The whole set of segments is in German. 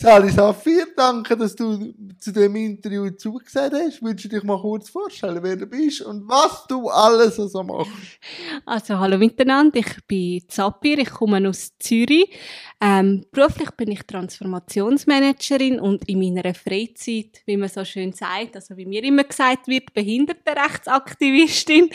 Sally Saphir, danke, dass du zu dem Interview zugesagt hast. Würdest du dich mal kurz vorstellen, wer du bist und was du alles so machst? Also, hallo miteinander, ich bin Sapir, ich komme aus Zürich. Ähm, beruflich bin ich Transformationsmanagerin und in meiner Freizeit, wie man so schön sagt, also wie mir immer gesagt wird, Behindertenrechtsaktivistin.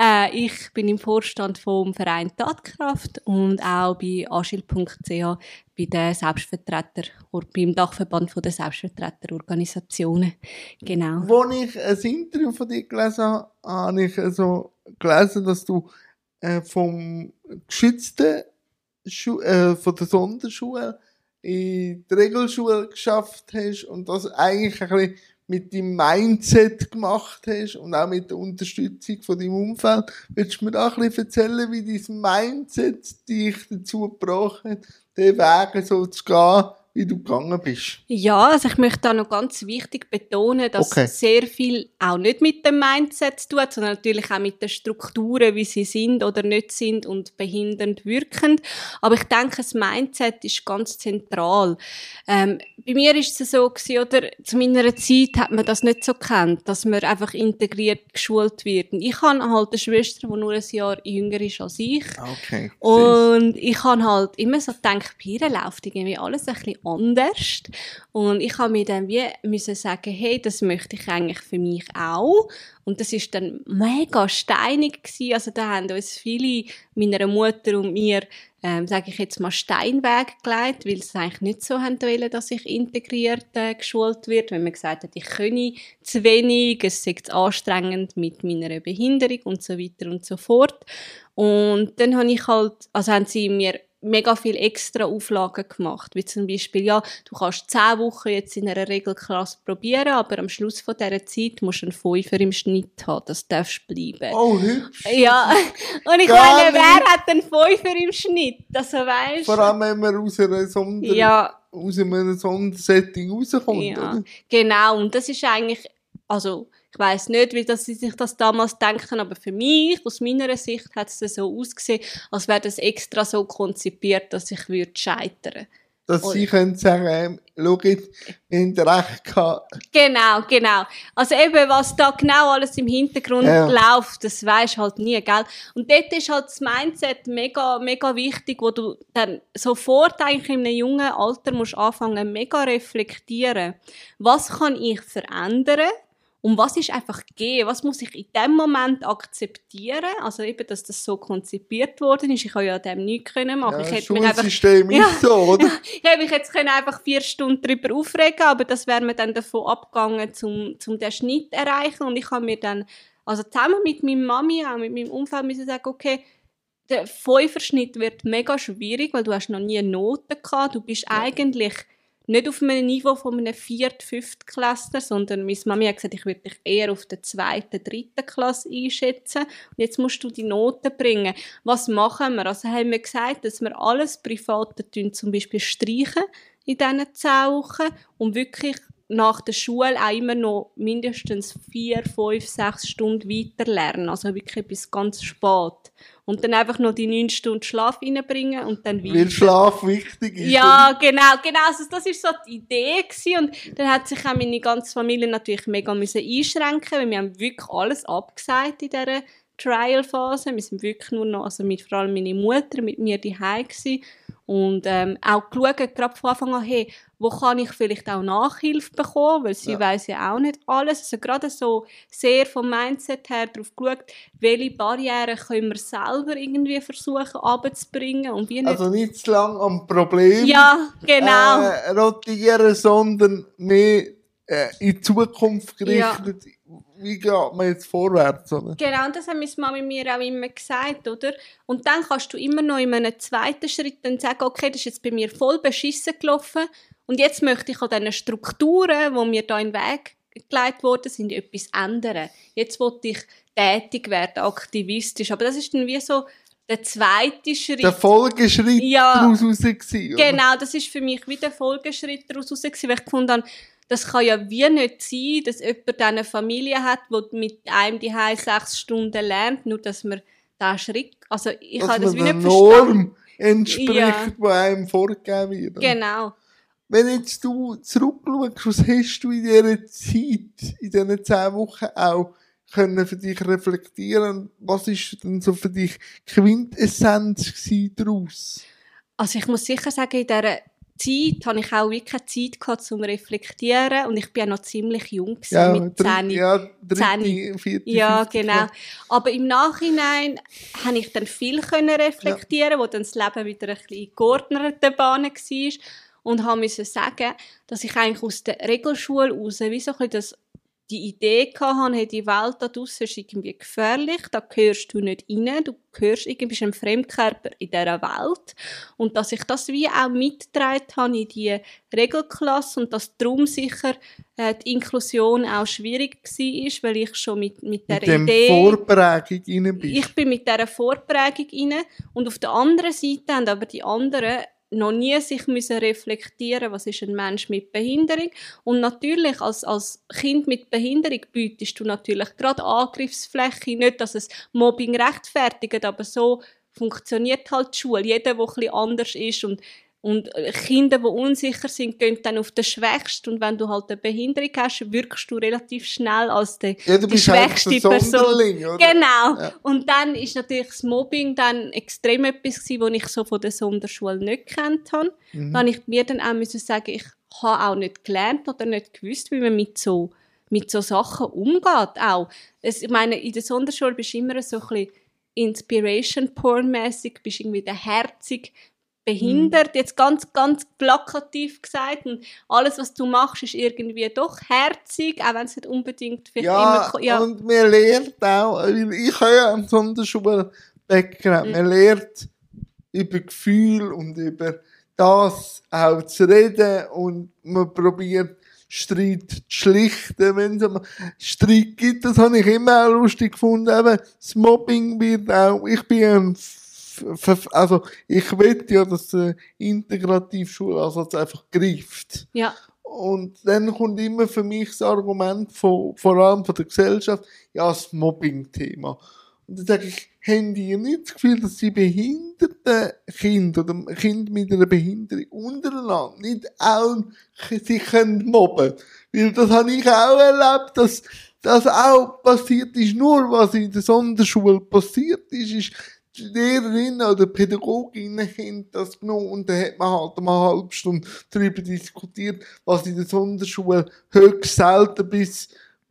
Äh, ich bin im Vorstand vom Verein Tatkraft und auch bei agil.ch bei den Selbstvertreter, beim Dachverband der Selbstvertreterorganisationen. Genau. Als ich ein Interview von dir gelesen habe, habe ich also gelesen, dass du äh, vom geschützten Schu äh, von der Sonderschule in die Regelschule geschafft hast und das eigentlich ein bisschen mit deinem Mindset gemacht hast und auch mit der Unterstützung von deinem Umfeld. Willst du mir da ein bisschen erzählen, wie dein Mindset dich dazu gebracht hat, den Weg so zu gehen, wie du gegangen bist? Ja, also ich möchte da noch ganz wichtig betonen, dass okay. sehr viel auch nicht mit dem Mindset zu tun hat, sondern natürlich auch mit den Strukturen, wie sie sind oder nicht sind und behindernd wirkend. Aber ich denke, das Mindset ist ganz zentral. Ähm, bei mir ist es so gewesen, oder zu meiner Zeit hat man das nicht so kennt, dass man einfach integriert geschult wird. Und ich habe halt eine Schwester, die nur ein Jahr jünger ist als ich. Okay. Und ich habe halt immer so gedacht, bei ihr läuft irgendwie alles ein bisschen anders. Und ich habe mir dann wie müssen sagen, hey, das möchte ich eigentlich für mich auch. Und das ist dann mega steinig gewesen. Also da haben uns viele, meiner Mutter und mir, ähm, sage ich jetzt mal, Steinweg gelegt, weil sie eigentlich nicht so haben wollen, dass ich integriert äh, geschult wird. Wenn man gesagt hat, ich könne zu wenig, es zu anstrengend mit meiner Behinderung und so weiter und so fort. Und dann habe ich halt, also haben sie mir mega viel extra Auflagen gemacht, wie zum Beispiel, ja, du kannst zehn Wochen jetzt in einer Regelklasse probieren, aber am Schluss von dieser Zeit musst du einen Fünfer im Schnitt haben, das darfst bleiben. Oh, hübsch. Ja, und ich Gar meine, wer hat einen Fünfer im Schnitt? Also, weißt Vor allem, wenn man aus einer Sonder ja. aus einem Sondersetting rauskommt, ja, oder? genau, und das ist eigentlich, also, ich weiß nicht, wie das sie sich das damals denken, aber für mich, aus meiner Sicht, hat es so ausgesehen, als wäre das extra so konzipiert, dass ich würde scheitern. Dass Und sie können sagen, ähm, schau jetzt, wir recht gehabt. Genau, genau. Also eben, was da genau alles im Hintergrund ja. läuft, das weisst halt nie, gell? Und dort ist halt das Mindset mega, mega wichtig, wo du dann sofort eigentlich in einem jungen Alter musst anfangen, mega reflektieren. Was kann ich verändern? Und was ist einfach gehen? Was muss ich in dem Moment akzeptieren? Also eben, dass das so konzipiert worden ist. Ich habe ja dem nichts können machen. Ja, ich hätte mich einfach, ist so, oder? ich hätte mich jetzt können einfach vier Stunden darüber aufregen, aber das wäre mir dann davon abgegangen, zum, zum den Schnitt erreichen. Und ich habe mir dann, also zusammen mit meiner Mami, auch mit meinem Umfeld, müssen sagen, okay, der Fünferschnitt wird mega schwierig, weil du hast noch nie Noten gehabt. Du bist ja. eigentlich nicht auf einem Niveau von einem viert, fünft Klasse, sondern meine Mami hat gesagt, ich würde dich eher auf der zweiten, dritten Klasse einschätzen. Und jetzt musst du die Noten bringen. Was machen wir? Also haben wir gesagt, dass wir alles Private tun, zum Beispiel streichen in diesen zehn Wochen und wirklich nach der Schule auch immer noch mindestens vier, fünf, sechs Stunden weiter lernen. Also wirklich bis ganz spät. Und dann einfach noch die neun Stunden Schlaf reinbringen und dann wieder. Weil Schlaf wichtig ist. Ja, genau, genau. Also das war so die Idee gewesen. Und dann hat sich auch meine ganze Familie natürlich mega müssen einschränken, weil wir haben wirklich alles abgesagt in dieser Trial-Phase. Wir sind wirklich nur noch, also mit, vor allem meine Mutter mit mir daheim gewesen. Und ähm, auch geschaut, gerade von Anfang an, hey, wo kann ich vielleicht auch Nachhilfe bekommen, weil sie ja. weiß ja auch nicht alles. Also gerade so sehr vom Mindset her darauf geschaut, welche Barrieren können wir selber irgendwie versuchen abzubringen und wie nicht. Also nicht zu lange am Problem ja, genau. äh, rotieren, sondern mehr äh, in die Zukunft gerichtet. Ja wie geht man jetzt vorwärts, oder? Genau, und das haben meine Mama mir auch immer gesagt, oder? Und dann kannst du immer noch in einem zweiten Schritt dann sagen, okay, das ist jetzt bei mir voll beschissen gelaufen und jetzt möchte ich an diesen Strukturen, die mir da in den Weg gelegt worden sind, etwas ändern. Jetzt wollte ich tätig werden, aktivistisch. Aber das ist dann wie so der zweite Schritt. Der Folgeschritt ja, daraus raus gewesen, Genau, das ist für mich wie der Folgeschritt daraus raus gewesen, weil ich gefunden habe, das kann ja wie nicht sein, dass jemand eine Familie hat, die mit einem die sechs Stunden lernt, nur dass man da Schritt, also ich habe das wie nicht Norm entspricht, ja. die einem vorgegeben wird. Genau. wenn jetzt du zurückschaust, was hast du in dieser Zeit, in diesen zehn Wochen auch können für dich reflektieren? Was ist denn so für dich Quintessenz daraus? Also ich muss sicher sagen, in dieser Zeit habe ich auch wirklich Zeit gehabt zum Reflektieren und ich bin ja noch ziemlich jung Ja, mit dritte, 10. ja, dritte, vierte, Ja, genau. Aber im Nachhinein habe ich dann viel können reflektieren, wo dann das Leben wieder ein bisschen in geordneter Bahn war und habe müssen sagen, dass ich eigentlich aus der Regelschule raus wie so ein bisschen das die Idee hatte, hey, die Welt da draussen ist irgendwie gefährlich, da gehörst du nicht rein, du gehörst irgendwie bist ein Fremdkörper in dieser Welt. Und dass ich das wie auch mitgetragen habe in die Regelklasse und dass darum sicher äh, die Inklusion auch schwierig war, weil ich schon mit, mit Mit dieser dem Idee... Vorprägung rein bist. Ich bin mit dieser Vorprägung rein und auf der anderen Seite haben aber die anderen noch nie sich müssen reflektieren, was ist ein Mensch mit Behinderung und natürlich als, als Kind mit Behinderung bietest du natürlich gerade Angriffsfläche, nicht, dass es Mobbing rechtfertigt, aber so funktioniert halt die Schule. Jeder, der ein bisschen anders ist und und äh, Kinder, die unsicher sind, gehen dann auf den Schwächsten. Und wenn du halt eine Behinderung hast, wirkst du relativ schnell als der, ja, die halt schwächste der Person. Oder? Genau. Ja. Und dann ist natürlich das Mobbing dann extrem etwas gewesen, was ich so von der Sonderschule nicht gekannt habe. Mhm. Da habe ich mir dann auch müssen sagen, ich habe auch nicht gelernt oder nicht gewusst, wie man mit so, mit so Sachen umgeht. Auch. Es, ich meine, in der Sonderschule bist du immer so ein bisschen Inspiration-Porn-mäßig, bist irgendwie der herzig behindert, jetzt ganz, ganz plakativ gesagt. Und alles, was du machst, ist irgendwie doch herzig, auch wenn es nicht unbedingt vielleicht Ja, immer... Ja, und man lernt auch, weil ich habe ja einen Sonderschul-Background, Mhm. man lernt über Gefühl und über das auch zu reden und man probiert Streit zu schlichten, wenn es Streit gibt. Das habe ich immer auch lustig gefunden. Eben, das Mobbing wird auch, ich bin ein also ich will ja, dass der Integrativschulansatz einfach greift. ja. Und dann kommt immer für mich das Argument von, vor allem von der Gesellschaft, ja, das Mobbing-Thema. Und dann sage ich, haben die nicht das Gefühl, dass die behinderten Kinder oder Kinder mit einer Behinderung untereinander nicht auch sich können mobben Weil das habe ich auch erlebt, dass das auch passiert ist. Nur was in der Sonderschule passiert ist, ist, Lehrerin oder die Pädagogin haben das genommen und dann hat man halt mal eine halbe Stunde darüber diskutiert, was in der Sonderschule höchst selten bis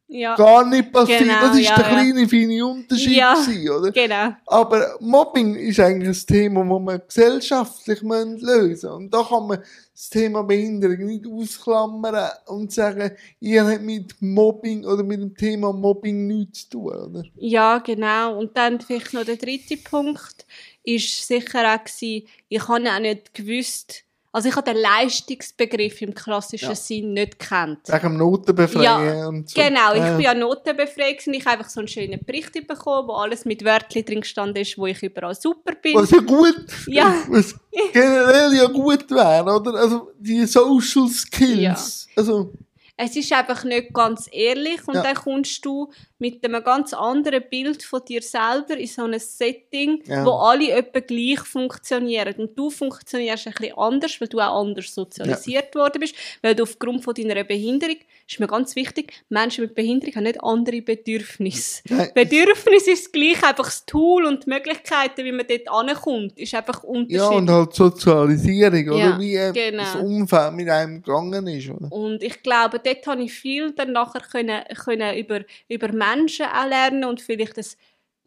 Ja, gar nicht passiert. Genau, das ist ja, der ja. kleine, feine Unterschied Ja. gewesen, oder? genau. Aber Mobbing ist eigentlich ein Thema, das man gesellschaftlich lösen müssen. Und da kann man das Thema Behinderung nicht ausklammern und sagen, ihr habt mit Mobbing oder mit dem Thema Mobbing nichts zu tun, oder? Ja, genau. Und dann vielleicht noch der dritte Punkt ist sicher auch gewesen, ich habe auch nicht gewusst, also ich habe den Leistungsbegriff im klassischen Ja. Sinn nicht gekannt. Wegen Notenbefreien Ja, und so. Genau, ich Ja. bin ja notenbefreit gewesen. ich habe einfach so einen schönen Bericht bekommen, wo alles mit Wörtchen drin gestanden ist, wo ich überall super bin. Was ja gut, Ja. was generell ja gut wäre, oder? Also, die Social Skills. Also, es ist einfach nicht ganz ehrlich und Ja. dann kommst du mit einem ganz anderen Bild von dir selber in so ein Setting, Ja. wo alle etwa gleich funktionieren und du funktionierst ein bisschen anders, weil du auch anders sozialisiert worden bist, weil du aufgrund von deiner Behinderung, ist mir ganz wichtig, Menschen mit Behinderung haben nicht andere Bedürfnisse. Nein. Bedürfnis ist gleich einfach das Tool und die Möglichkeiten, wie man dort ankommt, ist einfach ja, unterschiedlich. und halt Sozialisierung, oder? Ja, Wie äh, genau. das Umfeld mit einem gegangen ist, oder? Und ich glaube, dort habe ich viel dann nachher können, können über, über Menschen auch lernen und vielleicht das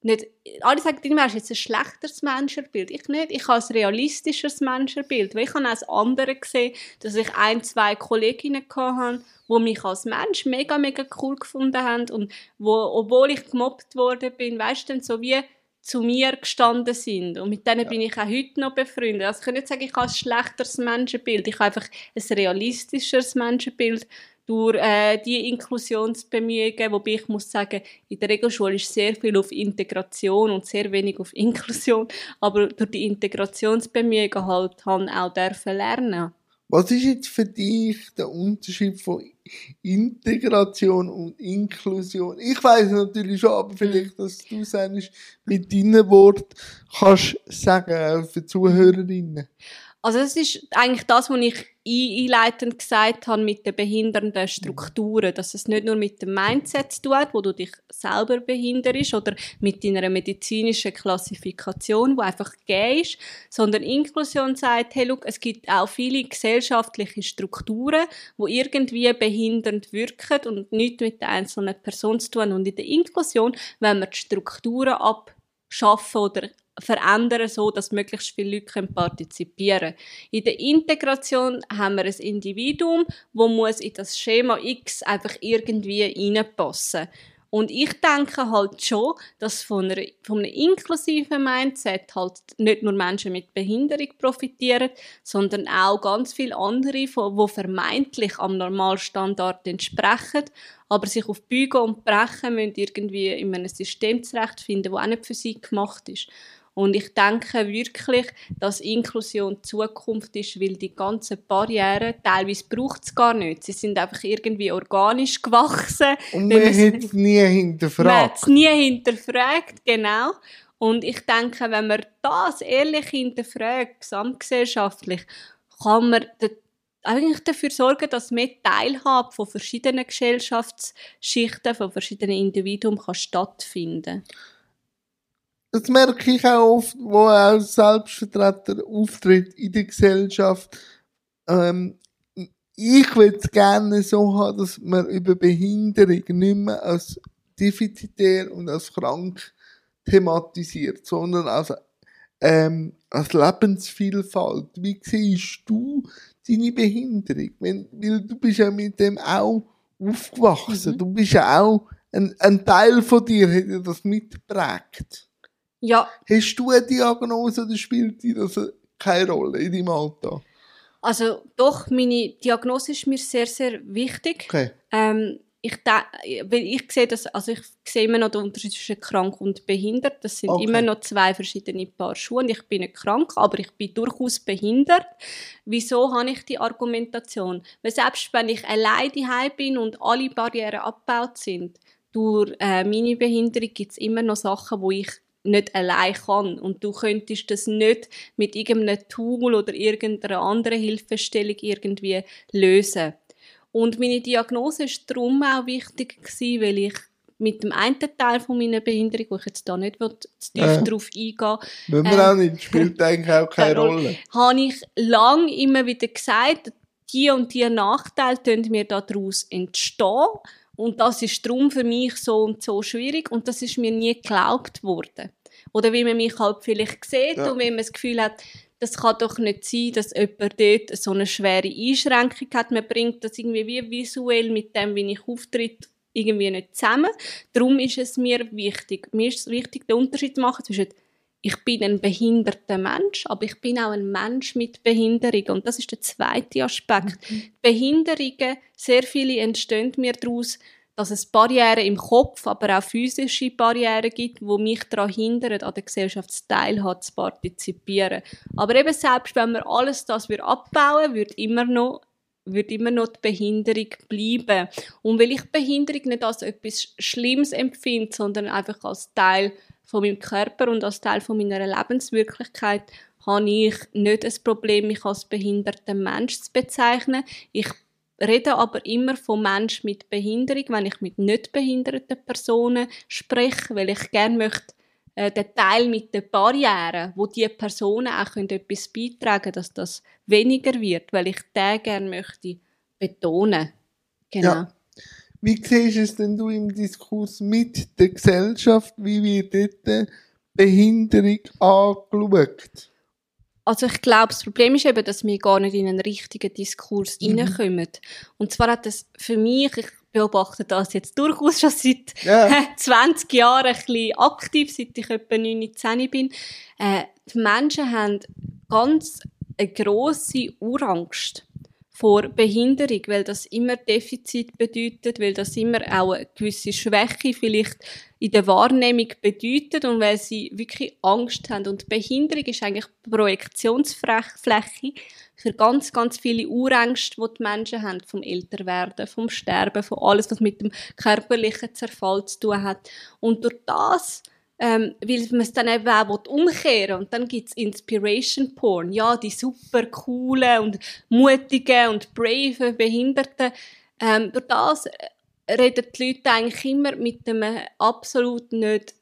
nicht, alle sagen immer, hast jetzt ein schlechteres Menschenbild. Ich nicht, ich habe ein realistisches Menschenbild, weil ich habe auch das andere gesehen, dass ich ein, zwei Kolleginnen hatte, die mich als Mensch mega, mega cool gefunden haben und wo, obwohl ich gemobbt worden bin, weißt du, so wie zu mir gestanden sind. Und mit denen bin ich auch heute noch befreundet. Also ich kann nicht sagen, ich habe ein schlechteres Menschenbild. Ich habe einfach ein realistischeres Menschenbild durch äh, die Inklusionsbemühungen, wobei ich muss sagen, in der Regelschule ist sehr viel auf Integration und sehr wenig auf Inklusion, aber durch die Integrationsbemühungen halt haben auch dürfen lernen. Was ist jetzt für dich der Unterschied von Integration und Inklusion? Ich weiß natürlich schon, aber vielleicht, dass du sagst, mit deinen Worten kannst sagen, auch für die Zuhörerinnen. Also es ist eigentlich das, was ich einleitend gesagt habe mit den behindernden Strukturen, dass es nicht nur mit dem Mindset zu tun hat, wo du dich selber behinderst oder mit deiner medizinischen Klassifikation, wo einfach gegeben ist, sondern Inklusion sagt, hey, look, es gibt auch viele gesellschaftliche Strukturen, wo irgendwie behindernd wirken und nichts mit der einzelnen Person zu tun. Und in der Inklusion, wenn wir die Strukturen abschaffen oder verändern, so dass möglichst viele Leute partizipieren können. In der Integration haben wir ein Individuum, muss in das Schema X einfach irgendwie reinpassen. Und ich denke halt schon, dass von, einer, von einem inklusiven Mindset halt nicht nur Menschen mit Behinderung profitieren, sondern auch ganz viele andere, die vermeintlich am Normalstandard entsprechen, aber sich auf Bügen und Brechen müssen irgendwie in einem System zurechtfinden, das auch nicht für sie gemacht ist. Und ich denke wirklich, dass Inklusion Zukunft ist, weil die ganzen Barrieren, teilweise braucht es gar nicht. Sie sind einfach irgendwie organisch gewachsen. Und man hat es nie hinterfragt. Man hat es nie hinterfragt, genau. Und ich denke, wenn man das ehrlich hinterfragt, gesamtgesellschaftlich, kann man eigentlich dafür sorgen, dass mehr Teilhabe von verschiedenen Gesellschaftsschichten, von verschiedenen Individuen kann stattfinden kann das merke ich auch oft, wo er als Selbstvertreter auftritt in der Gesellschaft. Ähm, ich würde es gerne so haben, dass man über Behinderung nicht mehr als defizitär und als krank thematisiert, sondern als, ähm, als Lebensvielfalt. Wie siehst du deine Behinderung? Wenn, weil du bist ja mit dem auch aufgewachsen. Mhm. Du bist ja auch, ein, ein Teil von dir hat ja das mitgeprägt. Ja. Hast du eine Diagnose oder spielt die das keine Rolle in deinem Alltag? Also doch, meine Diagnose ist mir sehr, sehr wichtig. Okay. Ähm, ich, weil ich sehe das, also ich sehe immer noch den Unterschied zwischen krank und behindert. Das sind okay. immer noch zwei verschiedene Paar Schuhe. Ich bin nicht krank, aber ich bin durchaus behindert. Wieso habe ich die Argumentation? Weil selbst wenn ich allein daheim bin und alle Barrieren abgebaut sind, durch äh, meine Behinderung gibt es immer noch Sachen, wo ich nicht allein kann. Und du könntest das nicht mit irgendeinem Tool oder irgendeiner anderen Hilfestellung irgendwie lösen. Und meine Diagnose ist darum auch wichtig gewesen, weil ich mit dem einen Teil von meiner Behinderung, wo ich jetzt da nicht zu tief äh, drauf eingehen will, äh, auch nicht, spielt eigentlich auch keine Rolle. Habe ich lange immer wieder gesagt, die und die Nachteile können mir daraus entstehen und das ist darum für mich so und so schwierig und das ist mir nie geglaubt worden. Oder wie man mich halt vielleicht sieht ja. und wenn man das Gefühl hat, das kann doch nicht sein, dass jemand dort so eine schwere Einschränkung hat. Man bringt das irgendwie wie visuell mit dem, wie ich auftritt, irgendwie nicht zusammen. Darum ist es mir wichtig. Mir ist es wichtig, den Unterschied zu machen zwischen ich bin ein behinderter Mensch, aber ich bin auch ein Mensch mit Behinderung. Und das ist der zweite Aspekt. Mhm. Behinderungen, sehr viele entstehen mir daraus, dass es Barrieren im Kopf, aber auch physische Barrieren gibt, die mich daran hindern, an der Gesellschaftsteilhabe zu partizipieren. Aber eben selbst wenn wir alles das abbauen würde immer noch wird immer noch die Behinderung bleiben. Und weil ich Behinderung nicht als etwas Schlimmes empfinde, sondern einfach als Teil von meinem Körper und als Teil von meiner Lebenswirklichkeit habe ich nicht das Problem, mich als behinderten Mensch zu bezeichnen. Ich rede aber immer von Menschen mit Behinderung, wenn ich mit nicht behinderten Personen spreche, weil ich gerne möchte, äh, den Teil mit den Barrieren, wo die Personen auch etwas beitragen können, dass das weniger wird, weil ich den gerne möchte betonen. Genau. Ja. Wie siehst du es denn du im Diskurs mit der Gesellschaft? Wie wird dort Behinderung angeschaut? Also ich glaube, das Problem ist eben, dass wir gar nicht in einen richtigen Diskurs mhm. reinkommen. Und zwar hat das für mich, ich beobachte das jetzt durchaus schon seit ja. 20 Jahren ein bisschen aktiv, seit ich etwa 19 bin. Äh, die Menschen haben ganz eine grosse Urangst vor Behinderung, weil das immer Defizit bedeutet, weil das immer auch eine gewisse Schwäche vielleicht in der Wahrnehmung bedeutet und weil sie wirklich Angst haben. Und Behinderung ist eigentlich Projektionsfläche für ganz, ganz viele Urängste, die die Menschen haben, vom Älterwerden, vom Sterben, von alles, was mit dem körperlichen Zerfall zu tun hat. Und durch das ähm, weil man es dann eben auch umkehren will. Und dann gibt es Inspiration Porn. Ja, die super coolen und mutigen und brave Behinderten. Ähm, durch das reden die Leute eigentlich immer mit einem absolut nicht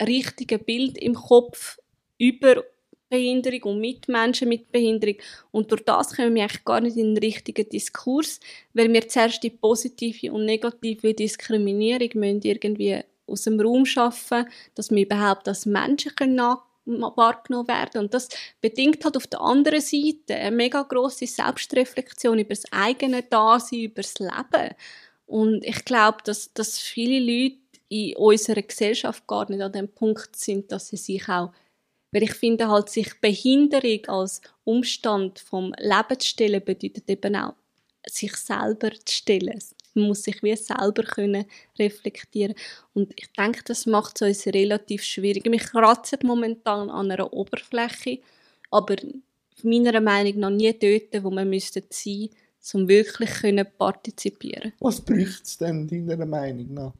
richtigen Bild im Kopf über Behinderung und Mitmenschen mit Behinderung. Und durch das kommen wir eigentlich gar nicht in den richtigen Diskurs, weil wir zuerst die positive und negative Diskriminierung irgendwie aus dem Raum schaffen, dass wir überhaupt als Menschen können wahrgenommen werden Und das bedingt halt auf der anderen Seite eine mega grosse Selbstreflexion über das eigene Dasein, über das Leben. Und ich glaube, dass, dass viele Leute in unserer Gesellschaft gar nicht an dem Punkt sind, dass sie sich auch weil ich finde halt, sich Behinderung als Umstand vom Leben zu stellen, bedeutet eben auch, sich selber zu stellen. Man muss sich wie selber können reflektieren Und ich denke, das macht es uns relativ schwierig. Mich kratzt momentan an einer Oberfläche, aber meiner Meinung nach nie dort, wo man müsste sein, um wirklich können partizipieren. Was braucht es denn deiner Meinung nach?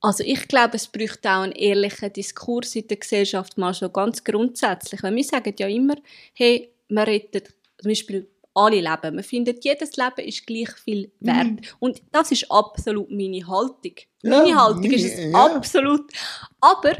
Also ich glaube, es bräuchte auch einen ehrlichen Diskurs in der Gesellschaft, mal so ganz grundsätzlich. Weil wir sagen ja immer, hey, wir retten zum Beispiel alle Leben. Man findet, jedes Leben ist gleich viel wert. Mhm. Und das ist absolut meine Haltung. Ja, meine Haltung meine, ist es ja. absolut. Aber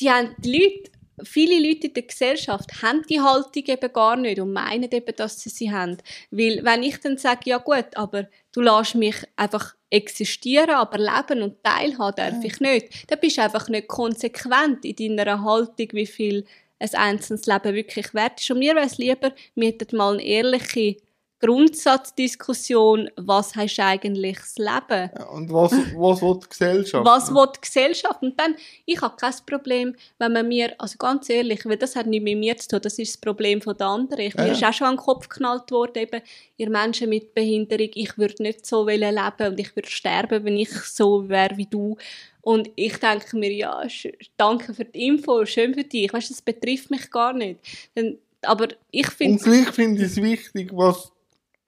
die, haben, die Leute viele Leute in der Gesellschaft haben die Haltung eben gar nicht und meinen eben, dass sie sie haben. Weil wenn ich dann sage, ja gut, aber du lässt mich einfach existieren, aber leben und teilhaben darf ich nicht, dann bist du einfach nicht konsequent in deiner Haltung, wie viel ein einzelnes Leben wirklich wert ist. Und mir wäre es lieber, wir hätten mal eine ehrliche Grundsatzdiskussion, was heißt eigentlich das Leben? Ja, und was, was will die Gesellschaft? Was will die Gesellschaft? Und dann, ich habe kein Problem, wenn man mir, also ganz ehrlich, weil das hat nicht mit mir zu tun, das ist das Problem von der anderen. Ich, ja. Mir ist auch schon an den Kopf geknallt worden, eben, ihr Menschen mit Behinderung, ich würde nicht so leben und ich würde sterben, wenn ich so wäre wie du. Und ich denke mir, ja, danke für die Info, schön für dich. Weißt, das betrifft mich gar nicht. aber ich finde... Und gleich finde ich es wichtig, was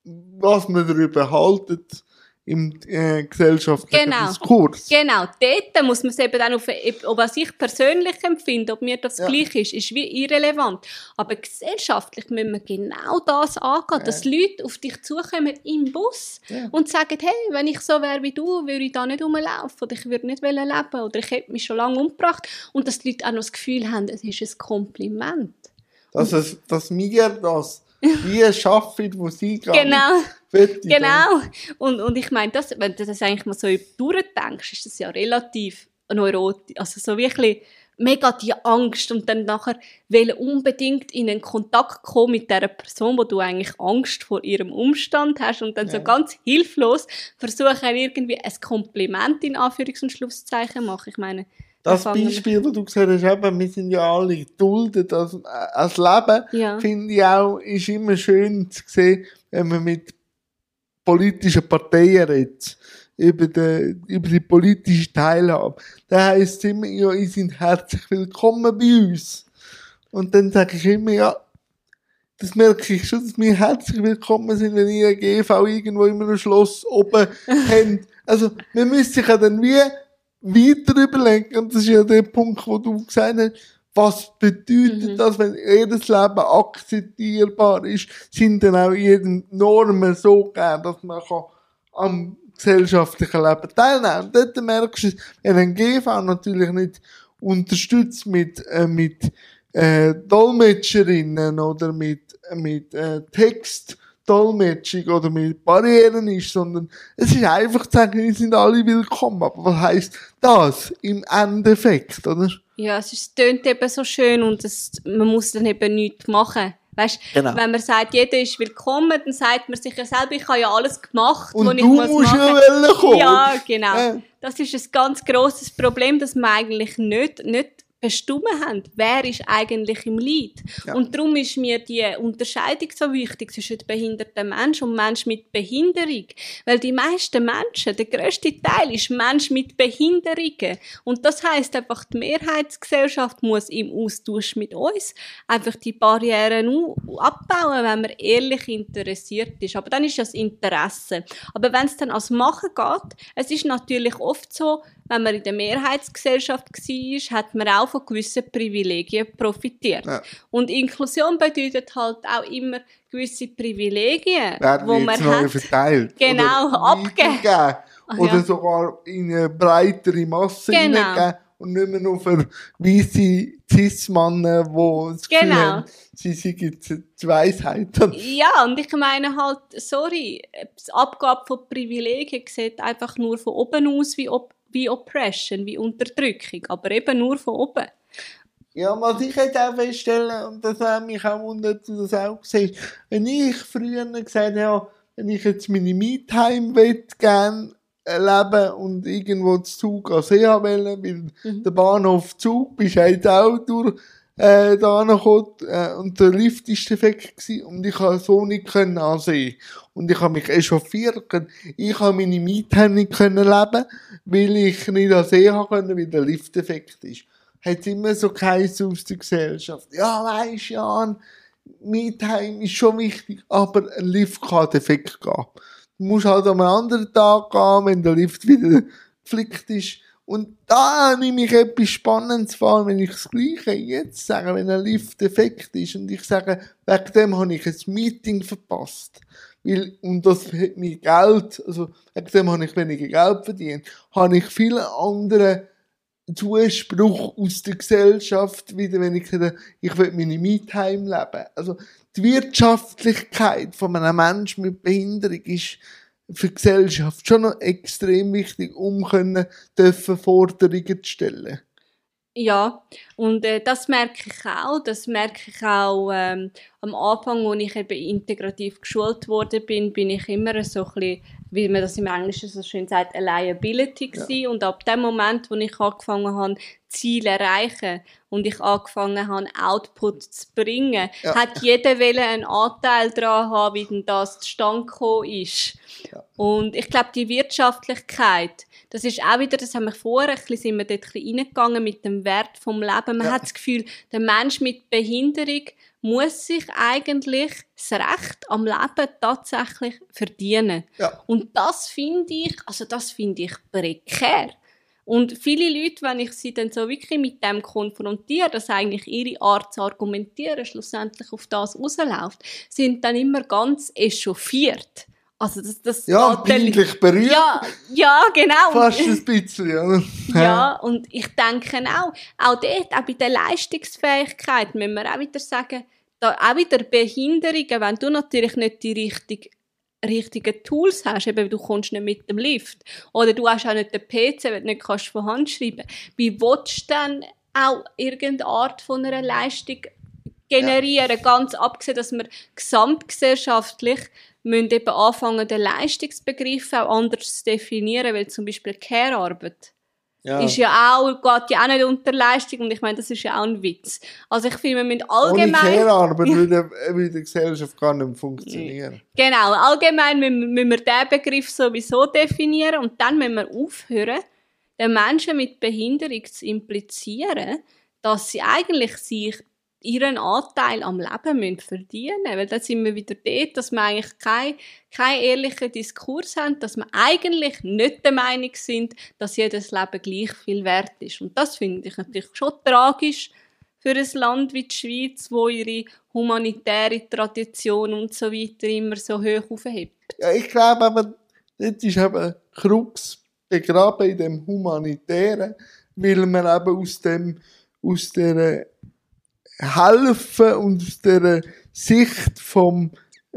was man darüber haltet im äh, gesellschaftlichen genau. Diskurs. Genau, dort muss man es eben dann auf, ob was ich persönlich empfinde, ob mir das ja. gleich ist, ist wie irrelevant. Aber gesellschaftlich müssen wir genau das angehen, ja. dass Leute auf dich zukommen im Bus ja. und sagen, hey, wenn ich so wäre wie du, würde ich da nicht rumlaufen oder ich würde nicht leben oder ich hätte mich schon lange umgebracht und dass die Leute auch noch das Gefühl haben, es ist ein Kompliment. Dass, es, dass wir das wie schaffen, wo sie gerade Genau. Genau. Und, und ich meine, das, wenn du das eigentlich mal so durchdenkst, ist das ja relativ neurotisch. Also so wirklich mega die Angst und dann nachher will unbedingt in einen Kontakt kommen mit der Person, wo du eigentlich Angst vor ihrem Umstand hast und dann ja. so ganz hilflos versuchen irgendwie ein Kompliment in Anführungs- und Schlusszeichen machen. Ich meine, das Beispiel, das du gesagt hast, eben, wir sind ja alle geduldet als, als Leben, ja. finde ich auch, ist immer schön zu sehen, wenn man mit politischen Parteien redet, über die, über die politische Teilhabe. Da heisst es immer, ja, ihr seid herzlich willkommen bei uns. Und dann sage ich immer, ja, das merke ich schon, dass wir herzlich willkommen sind, wenn ihr ein GV irgendwo in einem Schloss oben habt. Also, wir müssen sich ja dann wie weiter überlegen. Und das ist ja der Punkt, wo du gesagt hast, was bedeutet mhm. das, wenn jedes Leben akzeptierbar ist, sind dann auch jeden Normen so gegeben, dass man kann am gesellschaftlichen Leben teilnehmen. Und dort merkst du, wenn ein GV natürlich nicht unterstützt mit, äh, mit äh, Dolmetscherinnen oder mit, äh, mit äh, Text, Dolmetschung oder mit Barrieren ist, sondern es ist einfach zu sagen, wir sind alle willkommen. Aber was heisst das im Endeffekt, oder? Ja, es ist, tönt eben so schön und es, man muss dann eben nichts machen. Weißt, genau. wenn man sagt, jeder ist willkommen, dann sagt man sich ja selber, ich habe ja alles gemacht, und was ich muss musst machen. Ja, kommen. ja, genau. Ja. Das ist ein ganz grosses Problem, dass man eigentlich nicht, nicht bestimmen haben, wer ist eigentlich im Leid. Ja. Und darum ist mir die Unterscheidung so wichtig zwischen behinderten Menschen und Menschen mit Behinderung. Weil die meisten Menschen, der grösste Teil ist Mensch mit Behinderungen. Und das heißt einfach, die Mehrheitsgesellschaft muss im Austausch mit uns einfach die Barrieren abbauen, wenn man ehrlich interessiert ist. Aber dann ist das Interesse. Aber wenn es dann als Machen geht, es ist natürlich oft so, wenn man in der Mehrheitsgesellschaft war, hat man auch von gewissen Privilegien profitiert. Ja. Und Inklusion bedeutet halt auch immer gewisse Privilegien, Werden wo man hat. verteilt. Genau, oder. Ach Oder ja. sogar in eine breitere Masse Genau. und nicht mehr nur für weisse Cis-Männer, die das Gefühl Genau. haben, sie seien die die Weisheit. Ja, und ich meine halt, sorry, die Abgabe von Privilegien sieht einfach nur von oben aus wie, Op wie Oppression, wie Unterdrückung, aber eben nur von oben. Ja, was ich jetzt auch feststelle, und das hat mich auch wundert, ob du das auch siehst, wenn ich früher gesagt habe, wenn ich jetzt meine Me-Time will, gerne leben und irgendwo zu Zug an See haben wollen, weil Mhm. der Bahnhof Zug bist jetzt auch durch äh, da angekommen, äh, und der Lift ist defekt gewesen, und ich konnte so nicht können ansehen. Und ich habe mich echauffiert, ich habe meine Me-Time nicht können leben, weil ich nicht an haben können, weil der Lift defekt ist hat immer so geheißen aus der Gesellschaft. Ja, weisst Jan, Me-Time ist schon wichtig, aber ein Lift kann defekt gehen. Du musst halt am anderen Tag gehen, wenn der Lift wieder geflickt ist. Und da nehme ich etwas Spannendes vor, wenn ich das Gleiche jetzt sage, wenn ein Lift defekt ist und ich sage, wegen dem habe ich ein Meeting verpasst. Weil, und das hat mir Geld, also wegen habe ich weniger Geld verdient, habe ich viele andere Zuspruch aus der Gesellschaft, wieder wenn ich sage, ich will meine Me-Time leben. Also die Wirtschaftlichkeit von einem Menschen mit Behinderung ist für die Gesellschaft schon noch extrem wichtig, um können dürfen Forderungen zu stellen. Ja, und äh, das merke ich auch. Das merke ich auch ähm, am Anfang, als ich eben integrativ geschult worden bin, bin ich immer so ein bisschen, wie man das im Englischen so schön sagt, a liability gewesen. Und ab dem Moment, wo ich angefangen habe, Ziele erreichen und ich angefangen habe, Output zu bringen, Ja. hat jeder einen Anteil daran haben, wie denn das zustande gekommen ist. Ja. Und ich glaube, die Wirtschaftlichkeit, das ist auch wieder, das haben wir vorher, ein bisschen sind wir dort ein bisschen reingegangen mit dem Wert vom Leben. Man Ja. hat das Gefühl, der Mensch mit Behinderung muss sich eigentlich das Recht am Leben tatsächlich verdienen. Ja. Und das finde ich, also das finde ich prekär. Und viele Leute, wenn ich sie dann so wirklich mit dem konfrontiere, dass eigentlich ihre Art zu argumentieren schlussendlich auf das rausläuft, sind dann immer ganz echauffiert. Also das, das Ja, peinlich berührt. ja, ja, genau. Fast ein bisschen, oder? Ja, und ich denke auch, auch dort, auch bei der Leistungsfähigkeit, müssen wir auch wieder sagen, da auch wieder Behinderungen, wenn du natürlich nicht die richtige richtigen Tools hast, eben du kommst nicht mit dem Lift oder du hast auch nicht den PC, wenn du nicht kannst von Hand schreiben wie willst du dann auch irgendeine Art von einer Leistung generieren, ganz abgesehen, dass wir gesamtgesellschaftlich müssen eben anfangen, den Leistungsbegriff auch anders zu definieren, weil zum Beispiel Care-Arbeit Ja. ist ja auch, geht ja auch nicht unter Leistung und ich meine, das ist ja auch ein Witz. Also ich finde, wir müssen Ohne allgemein... Care-Arbeit würde, würde die Gesellschaft gar nicht funktionieren. Genau, allgemein müssen, müssen wir diesen Begriff sowieso definieren und dann müssen wir aufhören, den Menschen mit Behinderung zu implizieren, dass sie eigentlich sich ihren Anteil am Leben müssen verdienen. Weil dann sind wir wieder dort, dass wir eigentlich keinen kein ehrlichen Diskurs haben, dass wir eigentlich nicht der Meinung sind, dass jedes Leben gleich viel wert ist. Und das finde ich natürlich schon tragisch für ein Land wie die Schweiz, wo ihre humanitäre Tradition und so weiter immer so hoch aufhebt. Ja, ich glaube aber, dort ist eben Krux begraben in dem Humanitären, weil man eben aus dem, aus der Helfen und aus der Sicht vom,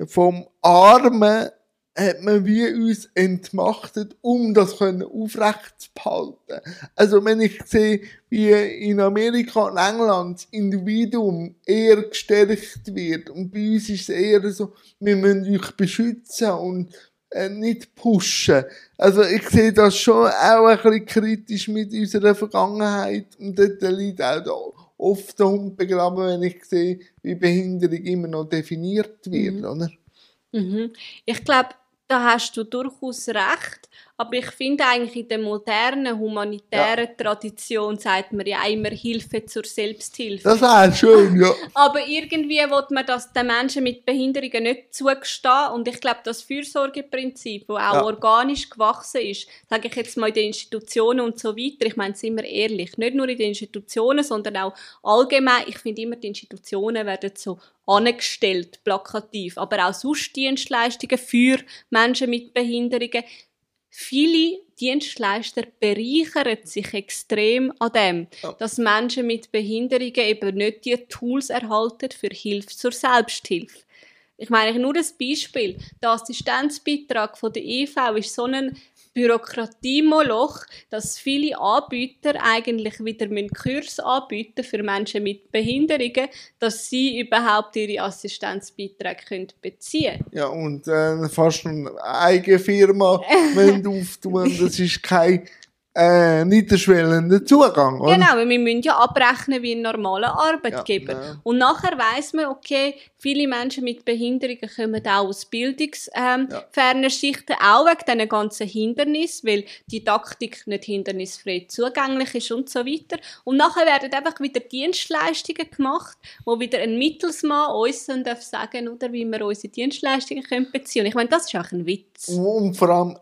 vom Armen hat man wie uns entmachtet, um das können aufrecht zu behalten. Also wenn ich sehe, wie in Amerika und England das Individuum eher gestärkt wird und bei uns ist es eher so, wir müssen euch beschützen und äh, nicht pushen. Also ich sehe das schon auch ein bisschen kritisch mit unserer Vergangenheit und dort liegt auch oft der Hund begraben, wenn ich sehe, wie Behinderung immer noch definiert wird, oder? Mhm. Ich glaube, da hast du durchaus recht. Aber ich finde eigentlich in der modernen, humanitären Tradition sagt man ja immer Hilfe zur Selbsthilfe. Das wäre schön, ja. Aber irgendwie will man das den Menschen mit Behinderungen nicht zugestehen. Und ich glaube, das Fürsorgeprinzip, das auch Ja. organisch gewachsen ist, sage ich jetzt mal in den Institutionen und so weiter, ich meine, sind wir ehrlich, nicht nur in den Institutionen, sondern auch allgemein, ich finde immer, die Institutionen werden so angestellt, plakativ, aber auch sonst Dienstleistungen für Menschen mit Behinderungen. Viele Dienstleister bereichern sich extrem an dem, Ja. dass Menschen mit Behinderungen eben nicht die Tools erhalten für Hilfe zur Selbsthilfe. Ich meine, nur das Beispiel. Der Assistenzbeitrag von der EV ist so ein Bürokratiemoloch, dass viele Anbieter eigentlich wieder Kurs anbieten für Menschen mit Behinderungen, dass sie überhaupt ihre Assistenzbeiträge können beziehen können. Ja, und äh, fast eine eigene Firma auftun. Das ist kein äh, niederschwellender Zugang, oder? Genau, weil wir müssen ja abrechnen wie ein normaler Arbeitgeber. Ja, ja. Und nachher weiss man, okay, viele Menschen mit Behinderungen kommen auch aus bildungsfernen ähm, fernen Schichten, auch wegen diesen ganzen Hindernissen, weil die Didaktik nicht hindernisfrei zugänglich ist und so weiter. Und nachher werden einfach wieder Dienstleistungen gemacht, wo wieder ein Mittelsmann uns dann darf sagen oder wie wir unsere Dienstleistungen können beziehen können. Ich meine, das ist auch ein Witz. Und vor allem,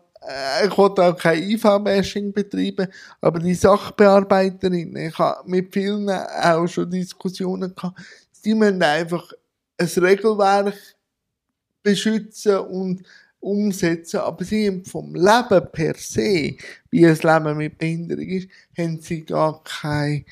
ich wollte auch kein IV-Bashing betreiben, aber die Sachbearbeiterinnen, ich habe mit vielen auch schon Diskussionen gehabt, die müssen einfach ein Regelwerk beschützen und umsetzen, aber sie haben vom Leben per se, wie ein Leben mit Behinderung ist, haben sie gar kein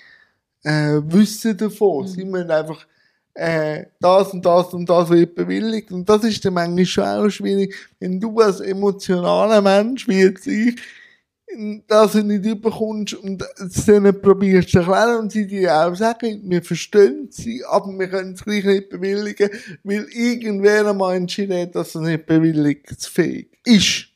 äh, Wissen davon. Sie müssen einfach äh, das und das und das wird bewilligt. Und das ist dann manchmal schon auch schwierig, wenn du als emotionaler Mensch, wie jetzt ich, das nicht überkommst und es denen probierst zu erklären und sie dir auch sagen, wir verstehen sie, aber wir können es gleich nicht bewilligen, weil irgendwer einmal entschieden hat, dass er nicht bewilligungsfähig ist.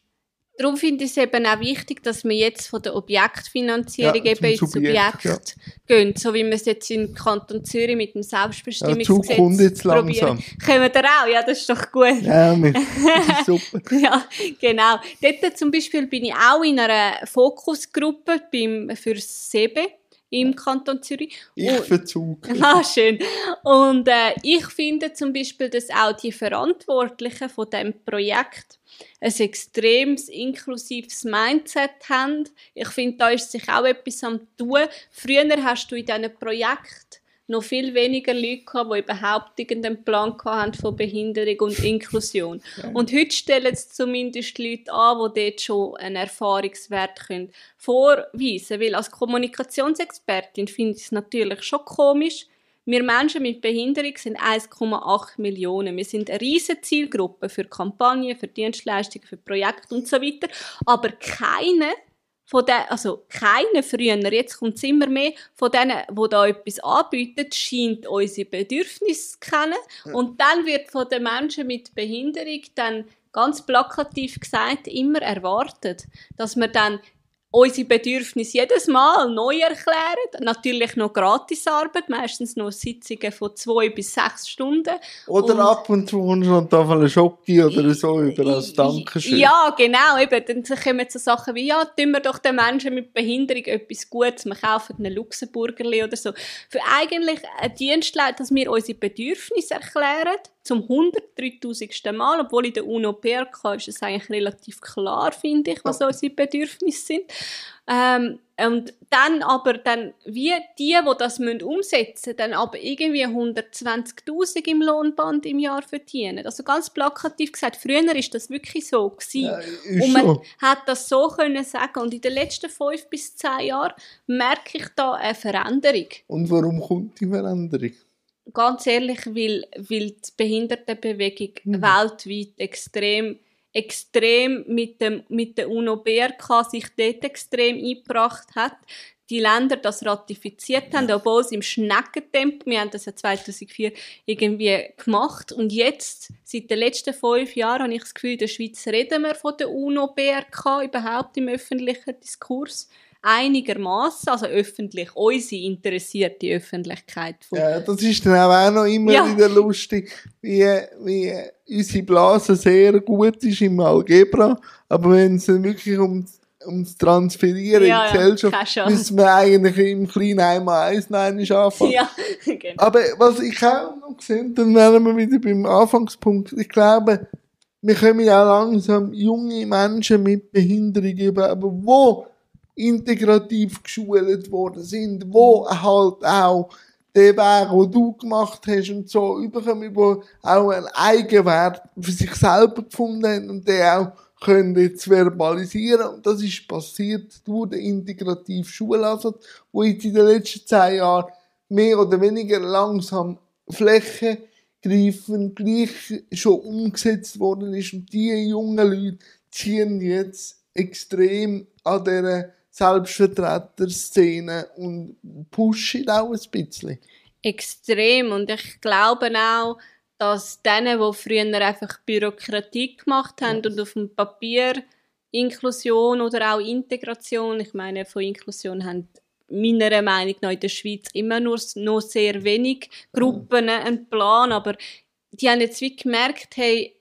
Darum finde ich es eben auch wichtig, dass wir jetzt von der Objektfinanzierung Ja, eben ins Subjekt, Subjekt gehen, so wie wir es jetzt im Kanton Zürich mit dem Ja, Selbstbestimmungsgesetz Zug kommt jetzt probieren. langsam. Kommen wir auch? Ja, das ist doch gut. Ja, wir- das ist super. Ja, genau. Dort zum Beispiel bin ich auch in einer Fokusgruppe beim, für SEBE im Kanton Zürich. Ich verzug. Ah, schön. Und äh, ich finde zum Beispiel, dass auch die Verantwortlichen von dem Projekt ein extremes inklusives Mindset haben. Ich finde, da ist sich auch etwas am tun. Früher hast du in diesen Projekten noch viel weniger Leute gehabt, die überhaupt irgendeinen Plan haben von Behinderung und Inklusion. Und heute stellen es zumindest Leute an, die dort schon einen Erfahrungswert können vorweisen können. Weil als Kommunikationsexpertin finde ich es natürlich schon komisch, wir Menschen mit Behinderung sind 1,8 Millionen. Wir sind eine riesige Zielgruppe für Kampagnen, für Dienstleistungen, für Projekte und so weiter. Aber keine von den, also keine früher, jetzt kommt es immer mehr, von denen, die da etwas anbieten, scheint unsere Bedürfnisse zu kennen. Und dann wird von den Menschen mit Behinderung dann ganz plakativ gesagt immer erwartet, dass wir dann unsere Bedürfnisse jedes Mal neu erklären. Natürlich noch Gratisarbeit, meistens noch Sitzungen von zwei bis sechs Stunden. Oder Und- ab und zu kommst du Schocki oder so über als Dankeschön. Ja, genau. Eben. Dann kommen so Sachen wie, ja, tun wir doch den Menschen mit Behinderung etwas Gutes. Wir kaufen einen Luxemburgerli oder so. Für eigentlich ein Dienstleister, dass wir unsere Bedürfnisse erklären, zum 103.000. Mal, obwohl in der UNO-PRK ist es eigentlich relativ klar, finde ich, was unsere Bedürfnisse sind. Ähm, und dann aber dann, wie die, die das müssen umsetzen müssen, dann aber irgendwie 120'000 im Lohnband im Jahr verdienen. Also ganz plakativ gesagt, früher ist das wirklich so gewesen. Ja, und man so. hat das so können sagen. Und in den letzten fünf bis zehn Jahren merke ich da eine Veränderung. Und warum kommt die Veränderung? Ganz ehrlich, weil, weil die Behindertenbewegung Mhm. weltweit extrem, extrem mit, dem, mit der UNO-BRK sich dort extrem eingebracht hat. die Länder das ratifiziert haben, obwohl es im Schneckentempo, wir haben das ja 2004 irgendwie gemacht und jetzt, seit den letzten fünf Jahren, habe ich das Gefühl, in der Schweiz reden wir von der UNO-BRK überhaupt im öffentlichen Diskurs einigermaßen, also öffentlich, unsere interessierte Öffentlichkeit. Ja, das ist dann auch noch immer ja. wieder lustig, wie, wie unsere Blase sehr gut ist im Algebra, aber wenn es dann wirklich um ums Transferieren ja, in die Gesellschaft, ja, müssen wir eigentlich im kleinen einmal eins nein anfangen. Ja, genau. Aber was ich auch noch gesehen dann wären wir wieder beim Anfangspunkt. Ich glaube, wir kommen auch langsam junge Menschen mit Behinderung über, aber wo integrativ geschult worden sind, wo halt auch der Weg, den du gemacht hast und so, überkommen, wo auch einen Eigenwert für sich selber gefunden haben und der auch können jetzt verbalisieren. Und das ist passiert durch den integrativen Schulansatz, wo jetzt in den letzten zehn Jahren mehr oder weniger langsam flächengreifend gleich schon umgesetzt worden ist. Und diese jungen Leute ziehen jetzt extrem an dieser Selbstvertreter-Szene und pushen auch ein bisschen. Extrem. Und ich glaube auch, dass denen, die früher einfach Bürokratie gemacht haben und auf dem Papier Inklusion oder auch Integration, ich meine, von Inklusion haben meiner Meinung nach in der Schweiz immer nur noch sehr wenig Gruppen einen Plan, aber die haben jetzt wie gemerkt, hey,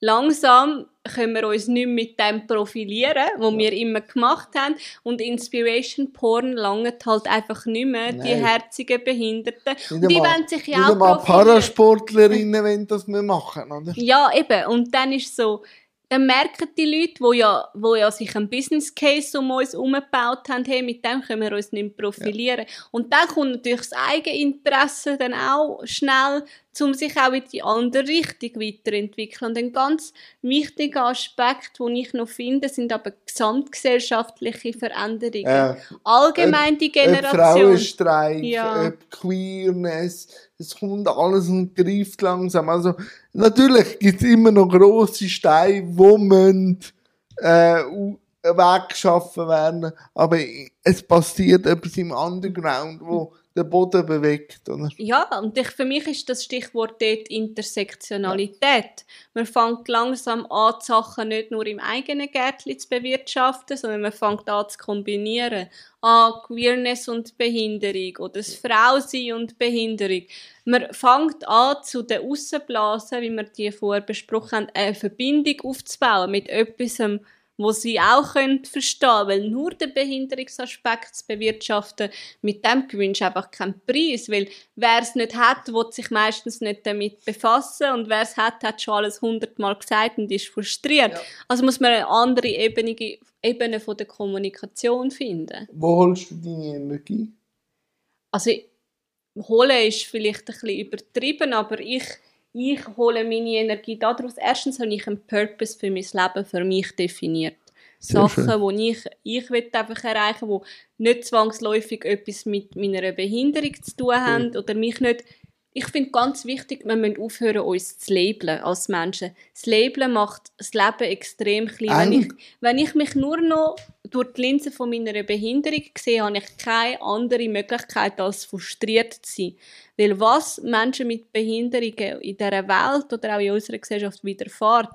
langsam können wir uns nicht mit dem profilieren, was wir immer gemacht haben. Und Inspiration Porn langt halt einfach nicht mehr Nein. die herzigen Behinderten. Nicht und die wollen sich ja auch mal Parasportlerinnen wenn das wir machen, oder? Ja, eben. Und dann ist so, dann merken die Leute, die ja, wo ja sich einen Business Case um uns umgebaut haben, hey, mit dem können wir uns nicht profilieren. Ja. Und dann kommt natürlich das Eigeninteresse dann auch schnell, um sich auch in die andere Richtung weiterentwickeln. Und ein ganz wichtiger Aspekt, den ich noch finde, sind aber gesamtgesellschaftliche Veränderungen. Äh, Allgemein die Generation. Ob Frauenstreik, ja. ob Queerness, es kommt alles und greift langsam. Also, natürlich gibt es immer noch grosse Steine, wo müssen, äh, weggeschaffen werden, aber es passiert etwas im Underground, wo den Boden bewegt. Oder? Ja, und ich, für mich ist das Stichwort dort Intersektionalität. Ja. Man fängt langsam an, die Sachen nicht nur im eigenen Gärtchen zu bewirtschaften, sondern man fängt an zu kombinieren. An Queerness und Behinderung oder das Frausein und Behinderung. Man fängt an, zu den Aussenblasen, wie wir die vorher besprochen haben, eine Verbindung aufzubauen mit etwas, wo sie auch können verstehen weil nur der Behinderungsaspekt zu bewirtschaften, mit dem gewünscht einfach keinen Preis, weil wer es nicht hat, wird sich meistens nicht damit befassen und wer es hat, hat schon alles hundertmal gesagt und ist frustriert. Ja. Also muss man eine andere Ebene, Ebene von der Kommunikation finden. Wo holst du deine Energie? Also holen ist vielleicht ein bisschen übertrieben, aber ich ich hole meine Energie daraus. Erstens habe ich einen Purpose für mein Leben für mich definiert. Sehr Sachen, die ich, ich will einfach erreichen will, die nicht zwangsläufig etwas mit meiner Behinderung zu tun haben oder mich nicht ich finde ganz wichtig, wir müssen aufhören, uns zu labeln als Menschen. Das Labeln macht das Leben extrem klein. Wenn ich, wenn ich mich nur noch durch die Linse von meiner Behinderung sehe, habe ich keine andere Möglichkeit, als frustriert zu sein. Weil was Menschen mit Behinderungen in dieser Welt oder auch in unserer Gesellschaft widerfährt,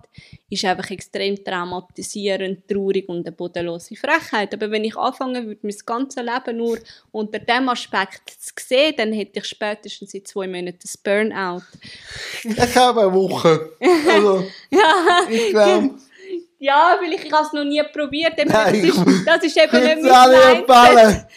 ist einfach extrem traumatisierend, traurig und eine bodenlose Frechheit. Aber wenn ich anfangen würde, mein ganzes Leben nur unter diesem Aspekt zu sehen, dann hätte ich spätestens in zwei Monaten das Burnout. Ich habe eine Woche. Also, ja. Ich glaube... Ja, weil ich, ich habe es noch nie probiert. Nein, das, ist, das ist eben nicht mein Mindset.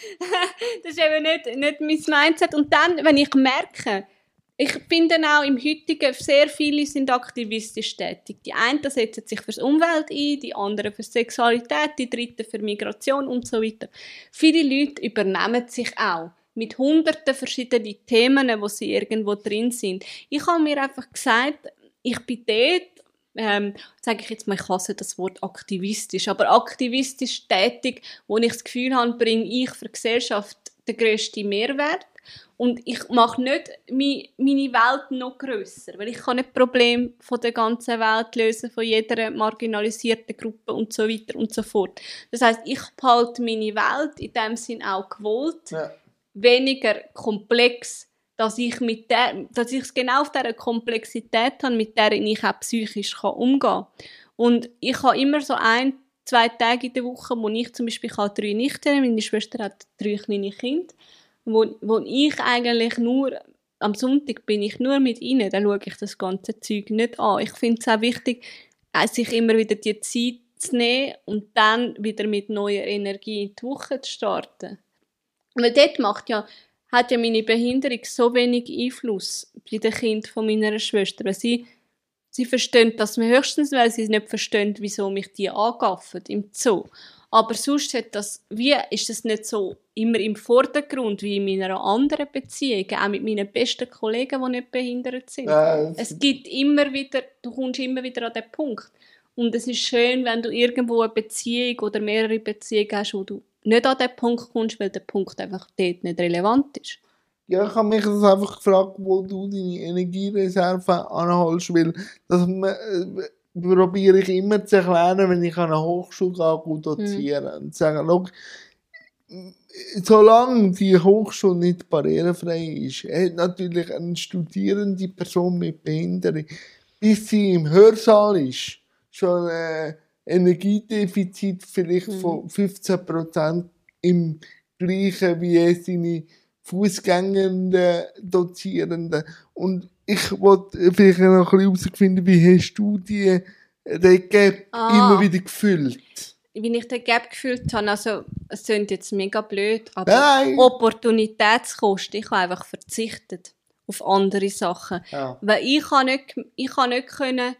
das ist eben nicht, nicht mein Mindset. Und dann, wenn ich merke, ich finde auch im heutigen, sehr viele sind aktivistisch tätig. Die einen setzen sich fürs Umwelt ein, die anderen für Sexualität, die dritten für Migration und so weiter. Viele Leute übernehmen sich auch mit hunderten verschiedenen Themen, wo sie irgendwo drin sind. Ich habe mir einfach gesagt, ich bin dort ähm, sage ich jetzt mal, ich hasse das Wort aktivistisch, aber aktivistisch tätig, wo ich das Gefühl habe, bringe ich für die Gesellschaft den grössten Mehrwert. Und ich mache nicht meine Welt noch grösser, weil ich kann nicht Problem von der ganzen Welt lösen, von jeder marginalisierten Gruppe und so weiter und so fort. Das heißt, ich behalte meine Welt in dem Sinn auch gewollt, ja. weniger komplex, dass ich mit der, dass ich es genau auf dieser Komplexität habe, mit der ich auch psychisch kann umgehen kann. Und ich habe immer so ein, zwei Tage in der Woche, wo ich zum Beispiel ich habe drei Nichten, meine Schwester hat drei kleine Kinder wo, wo ich eigentlich nur am Sonntag bin ich nur mit ihnen, dann schaue ich das ganze Zeug nicht an. Ich finde es auch wichtig, äh, sich immer wieder die Zeit zu nehmen und dann wieder mit neuer Energie in die Woche zu starten. Weil dort macht ja, hat ja meine Behinderung so wenig Einfluss bei den Kindern von meiner Schwester, sie, sie verstehen das höchstens, weil sie nicht verstehen, wieso mich die angaffen im Zoo. Aber sonst hat das, wie, ist das nicht so immer im Vordergrund wie in meiner anderen Beziehung, auch mit meinen besten Kollegen, die nicht behindert sind. Ja, es gibt immer wieder, du kommst immer wieder an den Punkt. Und es ist schön, wenn du irgendwo eine Beziehung oder mehrere Beziehungen hast, wo du nicht an den Punkt kommst, weil der Punkt einfach dort nicht relevant ist. Ja, ich habe mich das einfach gefragt, wo du deine Energiereserve anholst, weil man, äh, probiere ich immer zu erklären, wenn ich an eine Hochschule gehe, gut dozieren. Mhm. Und sagen, schau, solange die Hochschule nicht barrierefrei ist, hat natürlich eine studierende Person mit Behinderung, bis sie im Hörsaal ist, schon ein Energiedefizit vielleicht mhm. von 15% im gleichen wie seine Fußgängenden Dozierenden. Und ich wollte vielleicht noch ein bisschen herausfinden, wie hast du die, den Gap ah. immer wieder gefüllt? Wie ich den Gap gefüllt habe, also, es klingt jetzt mega blöd, aber Nein. Opportunitätskosten, ich habe einfach verzichtet auf andere Sachen. Ja. Weil ich kann nicht, ich kann nicht können,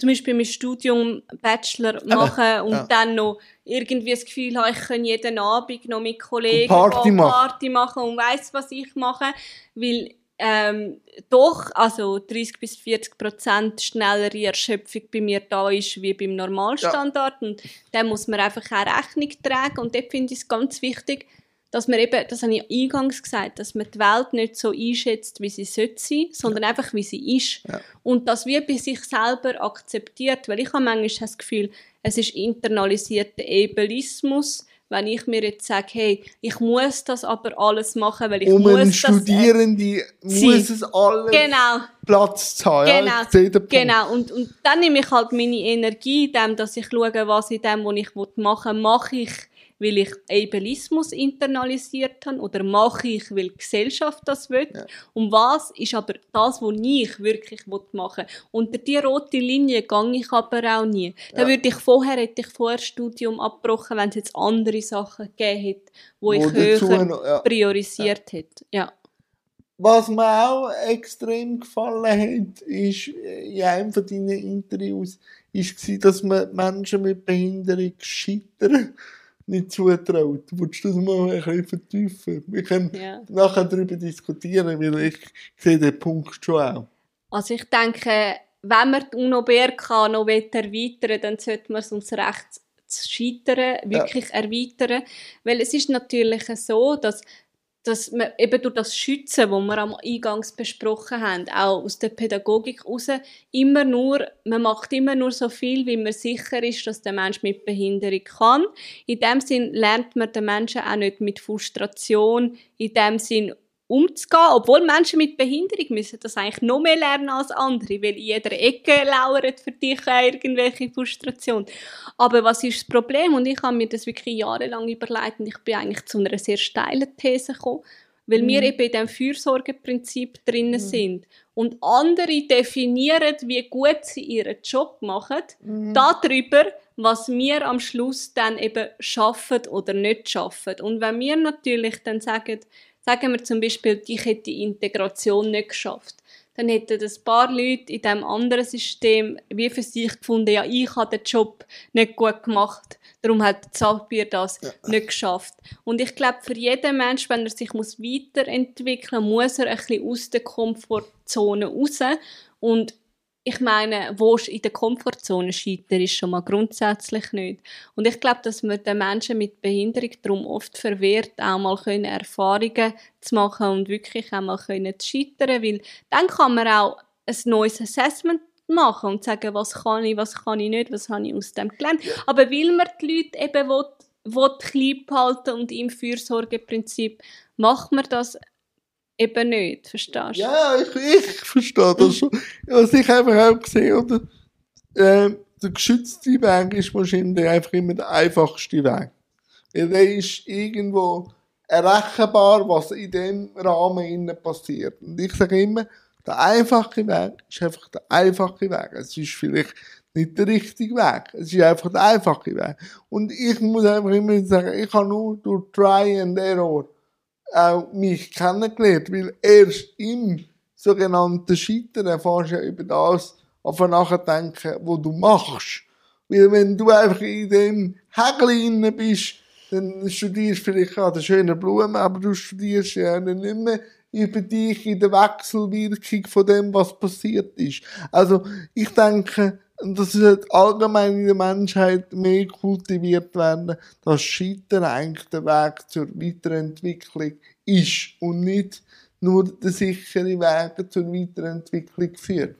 zum Beispiel mein Studium Bachelor machen äh, und ja. dann noch irgendwie das Gefühl haben, ich kann jeden Abend noch mit Kollegen Party, Party machen und weiss, was ich mache, weil ähm, doch also 30 bis 40 Prozent schnellere Erschöpfung bei mir da ist wie beim Normalstandard ja. und da muss man einfach auch Rechnung tragen und dort finde ich es ganz wichtig, dass man eben, das habe ich eingangs gesagt, dass man die Welt nicht so einschätzt, wie sie sollte sein, sondern ja. einfach, wie sie ist. Ja. Und das wie bei sich selber akzeptiert, weil ich habe manchmal das Gefühl, es ist internalisierter Ableismus, wenn ich mir jetzt sage, hey, ich muss das aber alles machen, weil ich um muss das... Studierende muss es alles genau. Platz zu haben. Genau, ja, genau. Und, und dann nehme ich halt meine Energie in dem, dass ich schaue, was in dem, was ich machen will, mache ich weil ich Ableismus internalisiert habe oder mache ich, weil die Gesellschaft das will. Ja. Und was ist aber das, was ich wirklich machen will. Unter diese rote Linie gehe ich aber auch nie. Da würde ich vorher, hätte ich vorher Studium abgebrochen, wenn es jetzt andere Sachen gegeben hätte, wo, wo ich höher noch, ja. priorisiert ja. hätte. Ja. Was mir auch extrem gefallen hat, ist in einem von deinen Interviews, ist, dass man Menschen mit Behinderung scheitern nicht zutraut. Willst du das mal ein bisschen vertiefen? Wir können ja. nachher darüber diskutieren, weil ich sehe den Punkt schon auch. Also ich denke, wenn man die UNO-BRK noch erweitern will, dann sollte man es ums Recht zu scheitern wirklich ja. erweitern. Weil es ist natürlich so, dass dass man eben durch das Schützen, was wir am Eingangs besprochen haben, auch aus der Pädagogik heraus, immer nur, man macht immer nur so viel, wie man sicher ist, dass der Mensch mit Behinderung kann. In dem Sinn lernt man den Menschen auch nicht mit Frustration, in dem Sinn umzugehen, obwohl Menschen mit Behinderung müssen das eigentlich noch mehr lernen als andere, weil in jeder Ecke lauert für dich irgendwelche Frustration. Aber was ist das Problem? Und ich habe mir das wirklich jahrelang überlegt und ich bin eigentlich zu einer sehr steilen These gekommen, weil mhm. wir eben in diesem Fürsorgeprinzip drinnen mhm. sind. Und andere definieren, wie gut sie ihren Job machen, mhm. darüber, was wir am Schluss dann eben schaffen oder nicht schaffen. Und wenn wir natürlich dann sagen, Sagen wir zum Beispiel, ich hätte die Integration nicht geschafft. Dann hätten ein paar Leute in diesem anderen System wie für sich gefunden, ja, ich habe den Job nicht gut gemacht. Darum hat Zapier das ja. nicht geschafft. Und ich glaube, für jeden Mensch, wenn er sich muss weiterentwickeln muss, muss er ein bisschen aus der Komfortzone raus. Und ich meine, wo in der Komfortzone scheitern, ist schon mal grundsätzlich nicht. Und ich glaube, dass man den Menschen mit Behinderung darum oft verwehrt, auch mal können Erfahrungen zu machen und wirklich auch mal können zu scheitern, weil dann kann man auch ein neues Assessment machen und sagen, was kann ich, was kann ich nicht, was habe ich aus dem gelernt. Aber weil man die Leute eben will, will klein behalten und im Fürsorgeprinzip macht man das eben nicht, verstehst du? Ja, ich, ich verstehe das schon. Was ich einfach auch gesehen oder? Äh, der geschützte Weg ist wahrscheinlich einfach immer der einfachste Weg. Weil der ist irgendwo errechenbar, was in dem Rahmen passiert. Und ich sage immer, der einfache Weg ist einfach der einfache Weg. Es ist vielleicht nicht der richtige Weg. Es ist einfach der einfache Weg. Und ich muss einfach immer sagen, ich habe nur durch Try and Error auch mich kennengelernt, weil erst im sogenannten Scheitern erfährst du ja über das, auf nachdenken, wo du machst. Weil wenn du einfach in dem Hägel bist, dann studierst du vielleicht an der schönen Blumen, aber du studierst ja nicht mehr über dich in der Wechselwirkung von dem, was passiert ist. Also, ich denke, dass es allgemein in der Menschheit mehr kultiviert werden, dass Scheitern eigentlich der Weg zur Weiterentwicklung ist und nicht nur der sichere Weg zur Weiterentwicklung führt.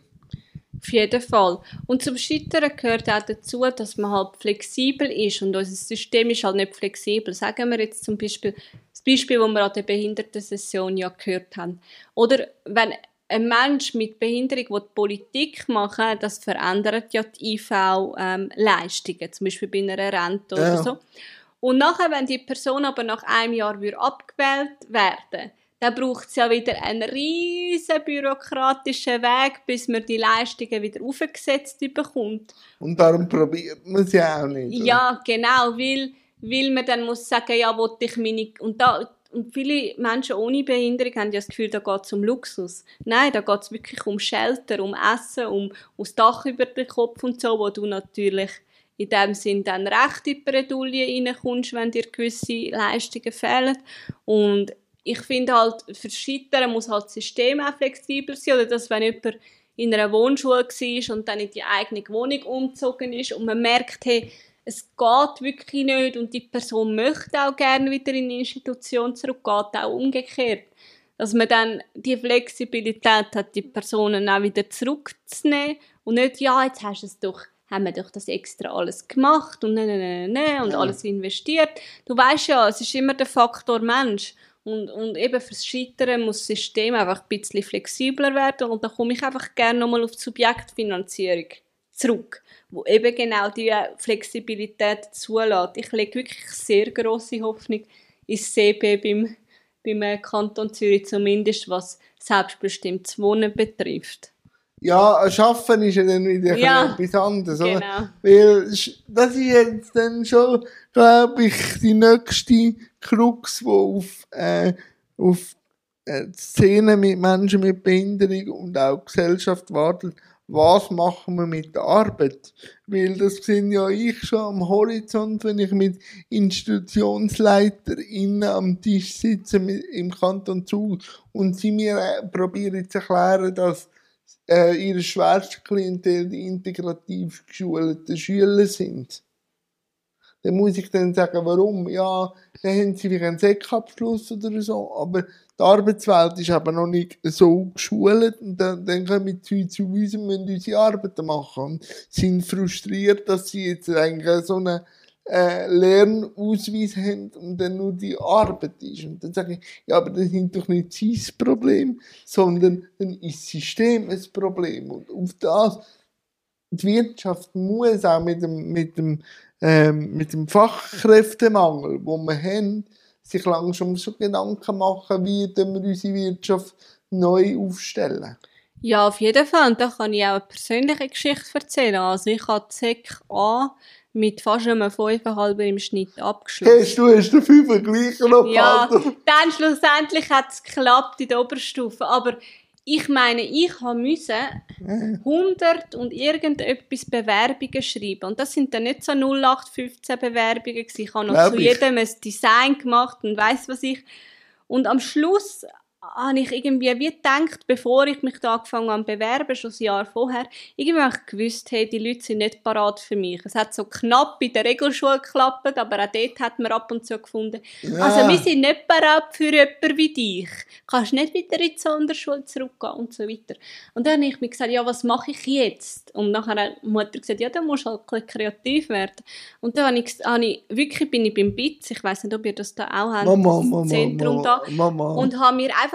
Auf jeden Fall. Und zum Scheitern gehört auch dazu, dass man halt flexibel ist und unser System ist halt nicht flexibel. Sagen wir jetzt zum Beispiel das Beispiel, das wir an der Behindertensession ja gehört haben. Oder wenn ein Mensch mit Behinderung will Politik machen das verändert ja die IV-Leistungen, ähm, zum Beispiel bei einer Rente ja. oder so. Und nachher, wenn die Person aber nach einem Jahr abgewählt werden dann braucht es ja wieder einen riesen bürokratischen Weg, bis man die Leistungen wieder aufgesetzt bekommt. Und darum probiert man es ja auch nicht. Oder? Ja, genau, weil, weil man dann muss sagen, ja, wollte ich meine... Und, da, und viele Menschen ohne Behinderung haben ja das Gefühl, da geht es um Luxus. Nein, da geht es wirklich um Shelter, um Essen, um, das Dach über den Kopf und so, wo du natürlich in dem Sinn dann recht in die Bredouille reinkommst, wenn dir gewisse Leistungen fehlen. Und ich finde halt, für Scheitern muss halt das System auch flexibel sein, oder dass wenn jemand in einer Wohnschule war und dann in die eigene Wohnung umgezogen ist und man merkt, hey, es geht wirklich nicht und die Person möchte auch gerne wieder in die Institution zurück, geht auch umgekehrt. Dass man dann die Flexibilität hat, die Personen auch wieder zurückzunehmen und nicht, ja, jetzt hast du es doch haben wir doch das extra alles gemacht und ne, ne, ne, ne, und alles investiert. Du weißt ja, es ist immer der Faktor Mensch. Und, und eben fürs Scheitern muss das System einfach ein bisschen flexibler werden. Und da komme ich einfach gerne nochmal auf die Subjektfinanzierung zurück, wo eben genau diese Flexibilität zulässt. Ich lege wirklich sehr große Hoffnung ins CP beim, beim Kanton Zürich, zumindest was selbstbestimmtes Wohnen betrifft. Ja, Schaffen ist ja dann wieder ja, etwas anderes, genau. oder? Weil, das ist jetzt dann schon, glaube ich, die nächste Krux, die auf, äh, auf äh, Szenen mit Menschen mit Behinderung und auch Gesellschaft wartet. Was machen wir mit der Arbeit? Weil das sind ja ich schon am Horizont, wenn ich mit InstitutionsleiterInnen am Tisch sitze im Kanton Zug und sie mir äh, probieren zu erklären, dass äh, ihre schwerste Klientel die integrativ geschulten Schüler sind. Dann muss ich dann sagen, warum? Ja, dann haben sie vielleicht einen Sekabschluss oder so, aber die Arbeitswelt ist aber noch nicht so geschult und dann, dann kommen sie zu uns und müssen unsere Arbeiten machen und sind frustriert, dass sie jetzt eigentlich so eine äh, Lernausweis haben und dann nur die Arbeit ist. Und dann sage ich, ja, aber das ist doch nicht sein Problem, sondern dann ist das System ein Problem. Und auf das, die Wirtschaft muss auch mit dem, mit dem, ähm, mit dem Fachkräftemangel, wo wir haben, sich langsam schon Gedanken machen, wie wir unsere Wirtschaft neu aufstellen. Ja, auf jeden Fall. Und da kann ich auch eine persönliche Geschichte erzählen. Also ich habe ZEC A mit fast einem 5,5 im Schnitt abgeschlossen. Hast du, hast du fünf gleich noch Ja, dann schlussendlich hat es geklappt in der Oberstufe. Aber ich meine, ich habe müssen 100 und irgendetwas Bewerbungen schreiben. Und das sind dann nicht so 0815 Bewerbungen gewesen. Ich habe noch Glaub zu jedem ein Design gemacht und weiß was ich. Und am Schluss habe ich irgendwie wie gedacht, bevor ich mich da angefangen habe zu bewerben, schon ein Jahr vorher, irgendwie habe ich gewusst, hey, die Leute sind nicht parat für mich. Es hat so knapp in der Regelschule geklappt, aber auch dort hat man ab und zu gefunden, Ja. also wir sind nicht parat für jemanden wie dich. Kannst nicht wieder in die Sonderschule zurückgehen und so weiter. Und dann habe ich mir gesagt, ja, was mache ich jetzt? Und nachher hat die Mutter gesagt, ja, dann musst du halt ein bisschen kreativ werden. Und dann habe ich, habe ich wirklich bin ich beim BITS, ich weiß nicht, ob ihr das da auch habt, Mama, das Mama, Zentrum da Mama, Mama. und habe mir einfach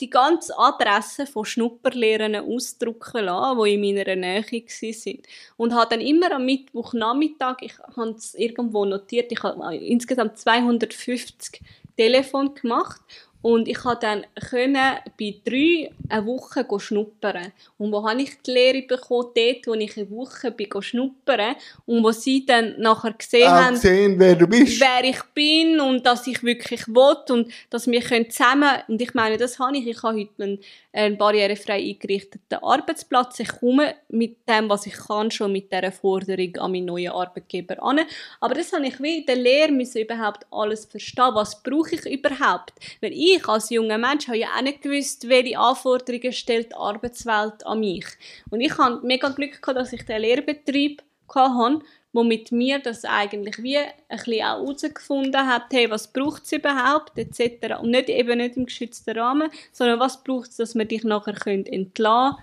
die ganze Adresse von Schnupperlehrern ausdrucken lassen, die in meiner Nähe waren. Und habe dann immer am Mittwochnachmittag, ich habe es irgendwo notiert, ich habe insgesamt 250 Telefon gemacht und ich konnte dann können bei drei eine Woche schnuppern. Und wo habe ich die Lehre bekommen? Dort, wo ich eine Woche bin schnuppern und wo sie dann nachher gesehen auch haben, gesehen, wer du bist. wer ich bin und dass ich wirklich will und dass wir können zusammen und ich meine, das habe ich. Ich habe heute einen, einen barrierefrei eingerichteten Arbeitsplatz. Ich komme mit dem, was ich kann, schon mit dieser Forderung an meinen neuen Arbeitgeber an. Aber das habe ich wie in der Lehre müssen überhaupt alles verstehen. Was brauche ich überhaupt? Weil ich als junger Mensch habe ja auch nicht gewusst, welche Anforderungen stellt die Arbeitswelt an mich. Und ich habe mega Glück gehabt, dass ich den Lehrbetrieb hatte, wo mit mir das eigentlich wie ein bisschen auch herausgefunden hat, hey, was braucht es überhaupt, etc. Und nicht eben nicht im geschützten Rahmen, sondern was braucht es, dass wir dich nachher können entlassen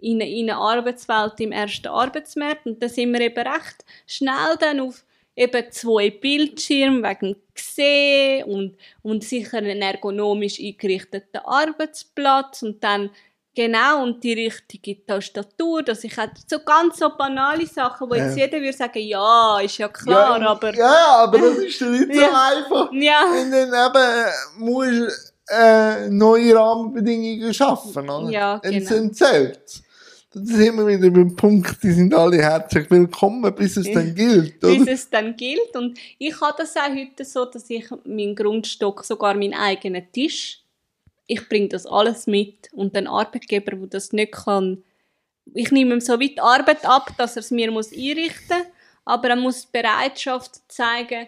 in in eine Arbeitswelt im ersten Arbeitsmarkt. Und da sind wir eben recht schnell dann auf eben zwei Bildschirme wegen Gesehen und, und sicher einen ergonomisch eingerichteten Arbeitsplatz und dann Genau, und die richtige Tastatur, dass ich halt so ganz so banale Sachen, wo jetzt Ja. jeder würde sagen, ja, ist ja klar, ja, aber Ja, aber das ist nicht so Ja. einfach. ja, Und dann eben musst äh, neue Rahmenbedingungen schaffen. Oder? Ja, genau. entzählt. Da sind wir wieder beim Punkt, die sind alle herzlich willkommen, bis es dann gilt. bis Oder? es dann gilt. Und ich habe das auch heute so, dass ich meinen Grundstock, sogar meinen eigenen Tisch, ich bringe das alles mit. Und ein Arbeitgeber, der das nicht kann, ich nehme ihm so weit Arbeit ab, dass er es mir muss einrichten muss, aber er muss die Bereitschaft zeigen,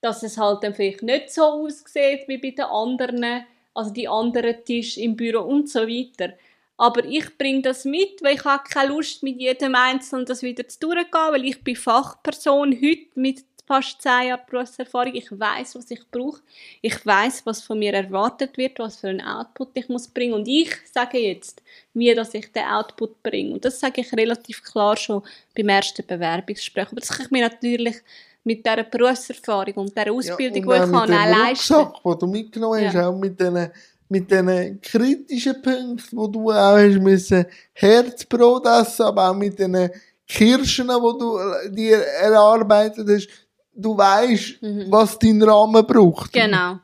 dass es halt dann vielleicht nicht so aussieht wie bei den anderen, also die anderen Tische im Büro und so weiter. Aber ich bringe das mit, weil ich habe keine Lust, mit jedem Einzelnen das wieder zu durchgehen, weil ich bin Fachperson heute mit fast zehn Jahren Berufserfahrung. Ich weiß, was ich brauche. Ich weiß, was von mir erwartet wird, was für einen Output ich muss bringen. Und ich sage jetzt, wie dass ich den Output bringe. Und das sage ich relativ klar schon beim ersten Bewerbungsgespräch. Aber das kann ich mir natürlich mit dieser Berufserfahrung und dieser Ausbildung, ja, die und ich auch habe, mit auch leisten. Rucksack, den du mitgenommen hast, Ja. auch mit diesen mit diesen kritischen Punkten, wo du auch hast müssen Herzbrot essen, aber auch mit diesen Kirschen, wo du äh, dir erarbeitet hast. Du weißt, Mhm. was dein Rahmen braucht. Genau.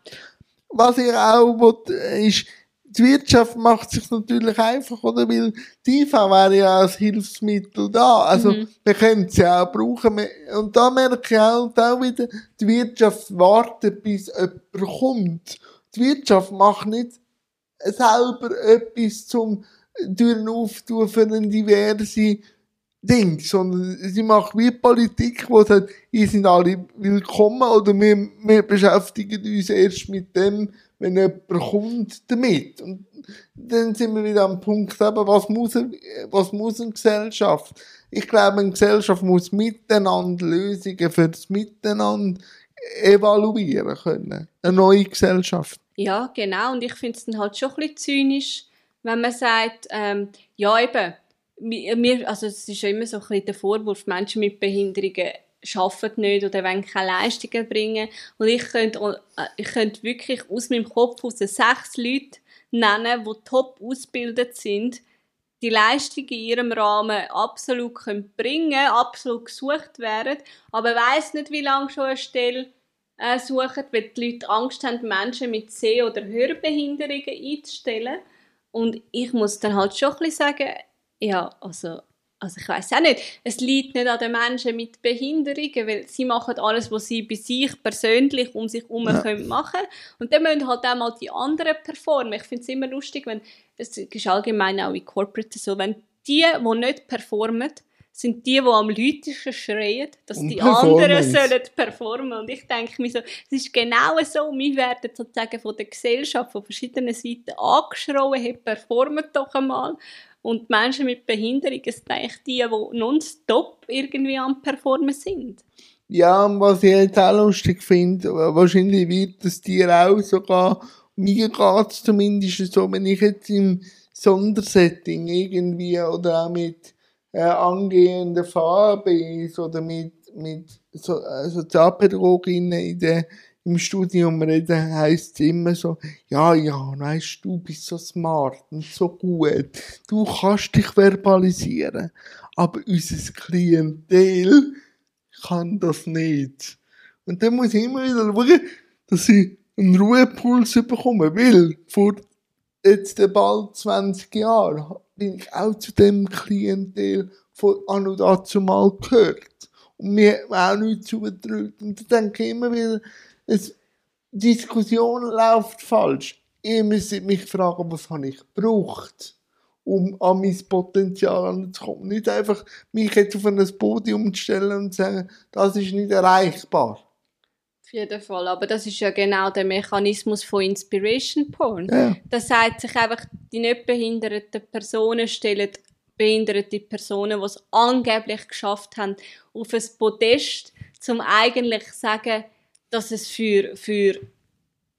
Was ich auch will, ist, die Wirtschaft macht sich natürlich einfach, oder? Weil die IV wäre ja als Hilfsmittel da. Also, Mhm. wir können sie auch brauchen. Und da merke ich halt auch wieder, die Wirtschaft wartet, bis jemand kommt. Die Wirtschaft macht nicht selber etwas zum Türen auftun für eine diverse Ding, sondern sie macht wie Politik, wo sagt, ihr sind alle willkommen oder wir, wir beschäftigen uns erst mit dem, wenn jemand kommt damit. Und dann sind wir wieder am Punkt, eben, was muss, was muss eine Gesellschaft? Ich glaube, eine Gesellschaft muss miteinander Lösungen für das Miteinander evaluieren können. Eine neue Gesellschaft. Ja, genau. Und ich finde es dann halt schon ein bisschen zynisch, wenn man sagt, ähm, ja eben, wir- also es ist ja immer so ein bisschen der Vorwurf, Menschen mit Behinderungen arbeiten nicht oder wollen keine Leistungen bringen. Und ich könnte, äh, ich könnte wirklich aus meinem Kopf aus sechs Leute nennen, die top ausgebildet sind, die Leistungen in ihrem Rahmen absolut können bringen absolut gesucht werden, aber weiß nicht, wie lange schon eine Stelle äh, suchen, weil die Leute Angst haben, Menschen mit Seh- oder Hörbehinderungen einzustellen. Und ich muss dann halt schon ein bisschen sagen, ja, also, also ich weiß auch nicht, es liegt nicht an den Menschen mit Behinderungen, weil sie machen alles, was sie bei sich persönlich um sich herum Ja. können machen Und dann müssen halt auch mal die anderen performen. Ich finde es immer lustig, wenn, es ist allgemein auch in Corporate so, wenn die, die nicht performen, sind die, die am lautesten schreien, dass Und die anderen sollen performen. Und ich denke mir so, es ist genau so, wir werden sozusagen von der Gesellschaft, von verschiedenen Seiten angeschrien, hey, performt doch einmal. Und die Menschen mit Behinderungen sind eigentlich die, die nonstop irgendwie am Performen sind. Ja, und was ich jetzt auch lustig finde, wahrscheinlich wird das dir auch sogar, mir geht's zumindest so, wenn ich jetzt im Sondersetting irgendwie oder auch mit äh, angehenden VABs oder mit, mit so, äh, Sozialpädagoginnen in der, im Studium reden, heisst immer so, ja, ja, weißt du, bist so smart und so gut. Du kannst dich verbalisieren. Aber unser Klientel kann das nicht. Und dann muss ich immer wieder schauen, dass ich einen Ruhepuls bekomme, weil vor jetzt bald 20 Jahren bin ich auch zu dem Klientel von an und dazu mal gehört. Und mir auch nichts zugetraut. Und dann denke ich immer wieder, es, Diskussion läuft falsch. Ihr müsst mich fragen, was habe ich gebraucht, um an mein Potenzial anzukommen. Nicht einfach mich jetzt auf ein Podium zu stellen und zu sagen, das ist nicht erreichbar. Auf jeden Fall. Aber das ist ja genau der Mechanismus von Inspiration Porn. Ja. Das sagt sich einfach, die nicht behinderten Personen stellen behinderte Personen, die es angeblich geschafft haben, auf ein Podest, um eigentlich zu sagen, dass es für, für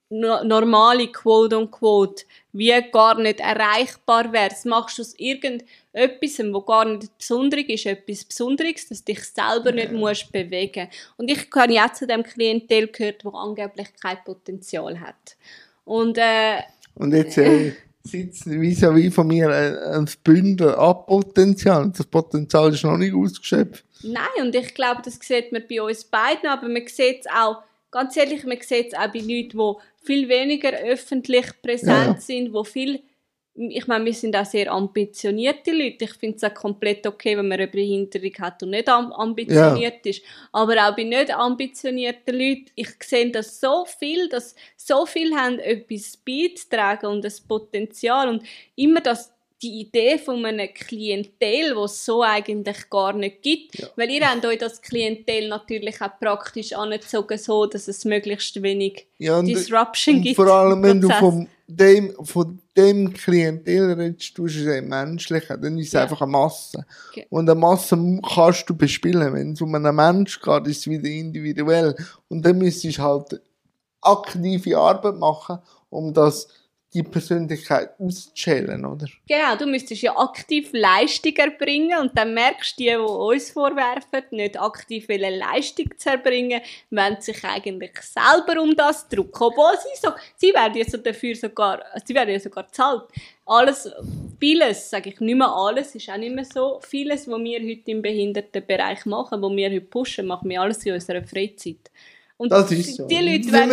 normale Quote und Quote wie gar nicht erreichbar wäre. Das machst du aus irgendetwas, wo gar nicht besonderig ist, etwas Besonderes, dass dich selber nicht musst bewegen Und ich habe ja zu dem Klientel gehört, wo angeblich kein Potenzial hat. Und äh, Und jetzt äh, sitzt vis-à-vis von mir äh, ein Bündel an Potenzial. Das Potenzial ist noch nicht ausgeschöpft. Nein, und ich glaube, das sieht man bei uns beiden, aber man sieht es auch, ganz ehrlich, man sieht es auch bei Leuten, die viel weniger öffentlich präsent Ja. sind, wo viel, ich meine, wir sind auch sehr ambitionierte Leute. Ich finde es auch komplett okay, wenn man eine Behinderung hat und nicht am- ambitioniert ist. Aber auch bei nicht ambitionierten Leuten, ich sehe das so viel, dass so viel haben, etwas beizutragen und das Potenzial und immer das die Idee von einem Klientel, es so eigentlich gar nicht gibt. Weil ihr habt euch das Klientel natürlich auch praktisch angezogen, so dass es möglichst wenig Ja, und, Disruption und gibt. vor allem, wenn du von dem, von dem Klientel redest, du es ja im Menschlichen, dann ist es Ja. einfach eine Masse. Ge- Und eine Masse kannst du bespielen. Wenn es um einen Mensch geht, ist es wieder individuell. Und dann müsstest du halt aktive Arbeit machen, um das, die Persönlichkeit auszuschälen, oder? Genau, du müsstest ja aktiv Leistung erbringen und dann merkst du, die, die uns vorwerfen, nicht aktiv Leistung zu erbringen, wollen sich eigentlich selber um das drücken. Obwohl sie so, sie werden ja so dafür sogar, sie werden ja sogar zahlt. Alles, vieles, sage ich nicht mehr alles, ist auch nicht mehr so. Vieles, was wir heute im Behindertenbereich machen, was wir heute pushen, machen wir alles in unserer Freizeit. Und Das ist so. die Leute werden...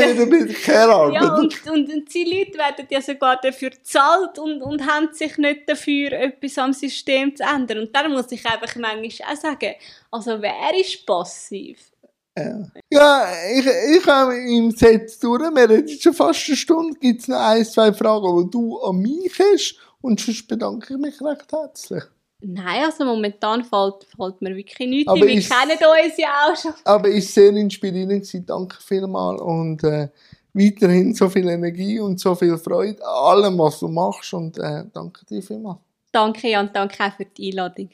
Ja, und, und, und die Leute werden ja sogar dafür gezahlt und, und haben sich nicht dafür, etwas am System zu ändern. Und dann muss ich einfach manchmal auch sagen, also wer ist passiv? Ja, ich, ich habe im Set durch, wir reden jetzt schon fast eine Stunde, gibt es noch ein, zwei Fragen, die du an mich hast und sonst bedanke ich mich recht herzlich. Nein, also momentan fällt, fällt mir wirklich nichts Aber. Wir ist- kennen uns ja auch schon. Aber es war sehr inspirierend, gewesen. danke vielmals und äh, weiterhin so viel Energie und so viel Freude an allem, was du machst und äh, danke dir vielmals. Danke Jan, danke auch für die Einladung.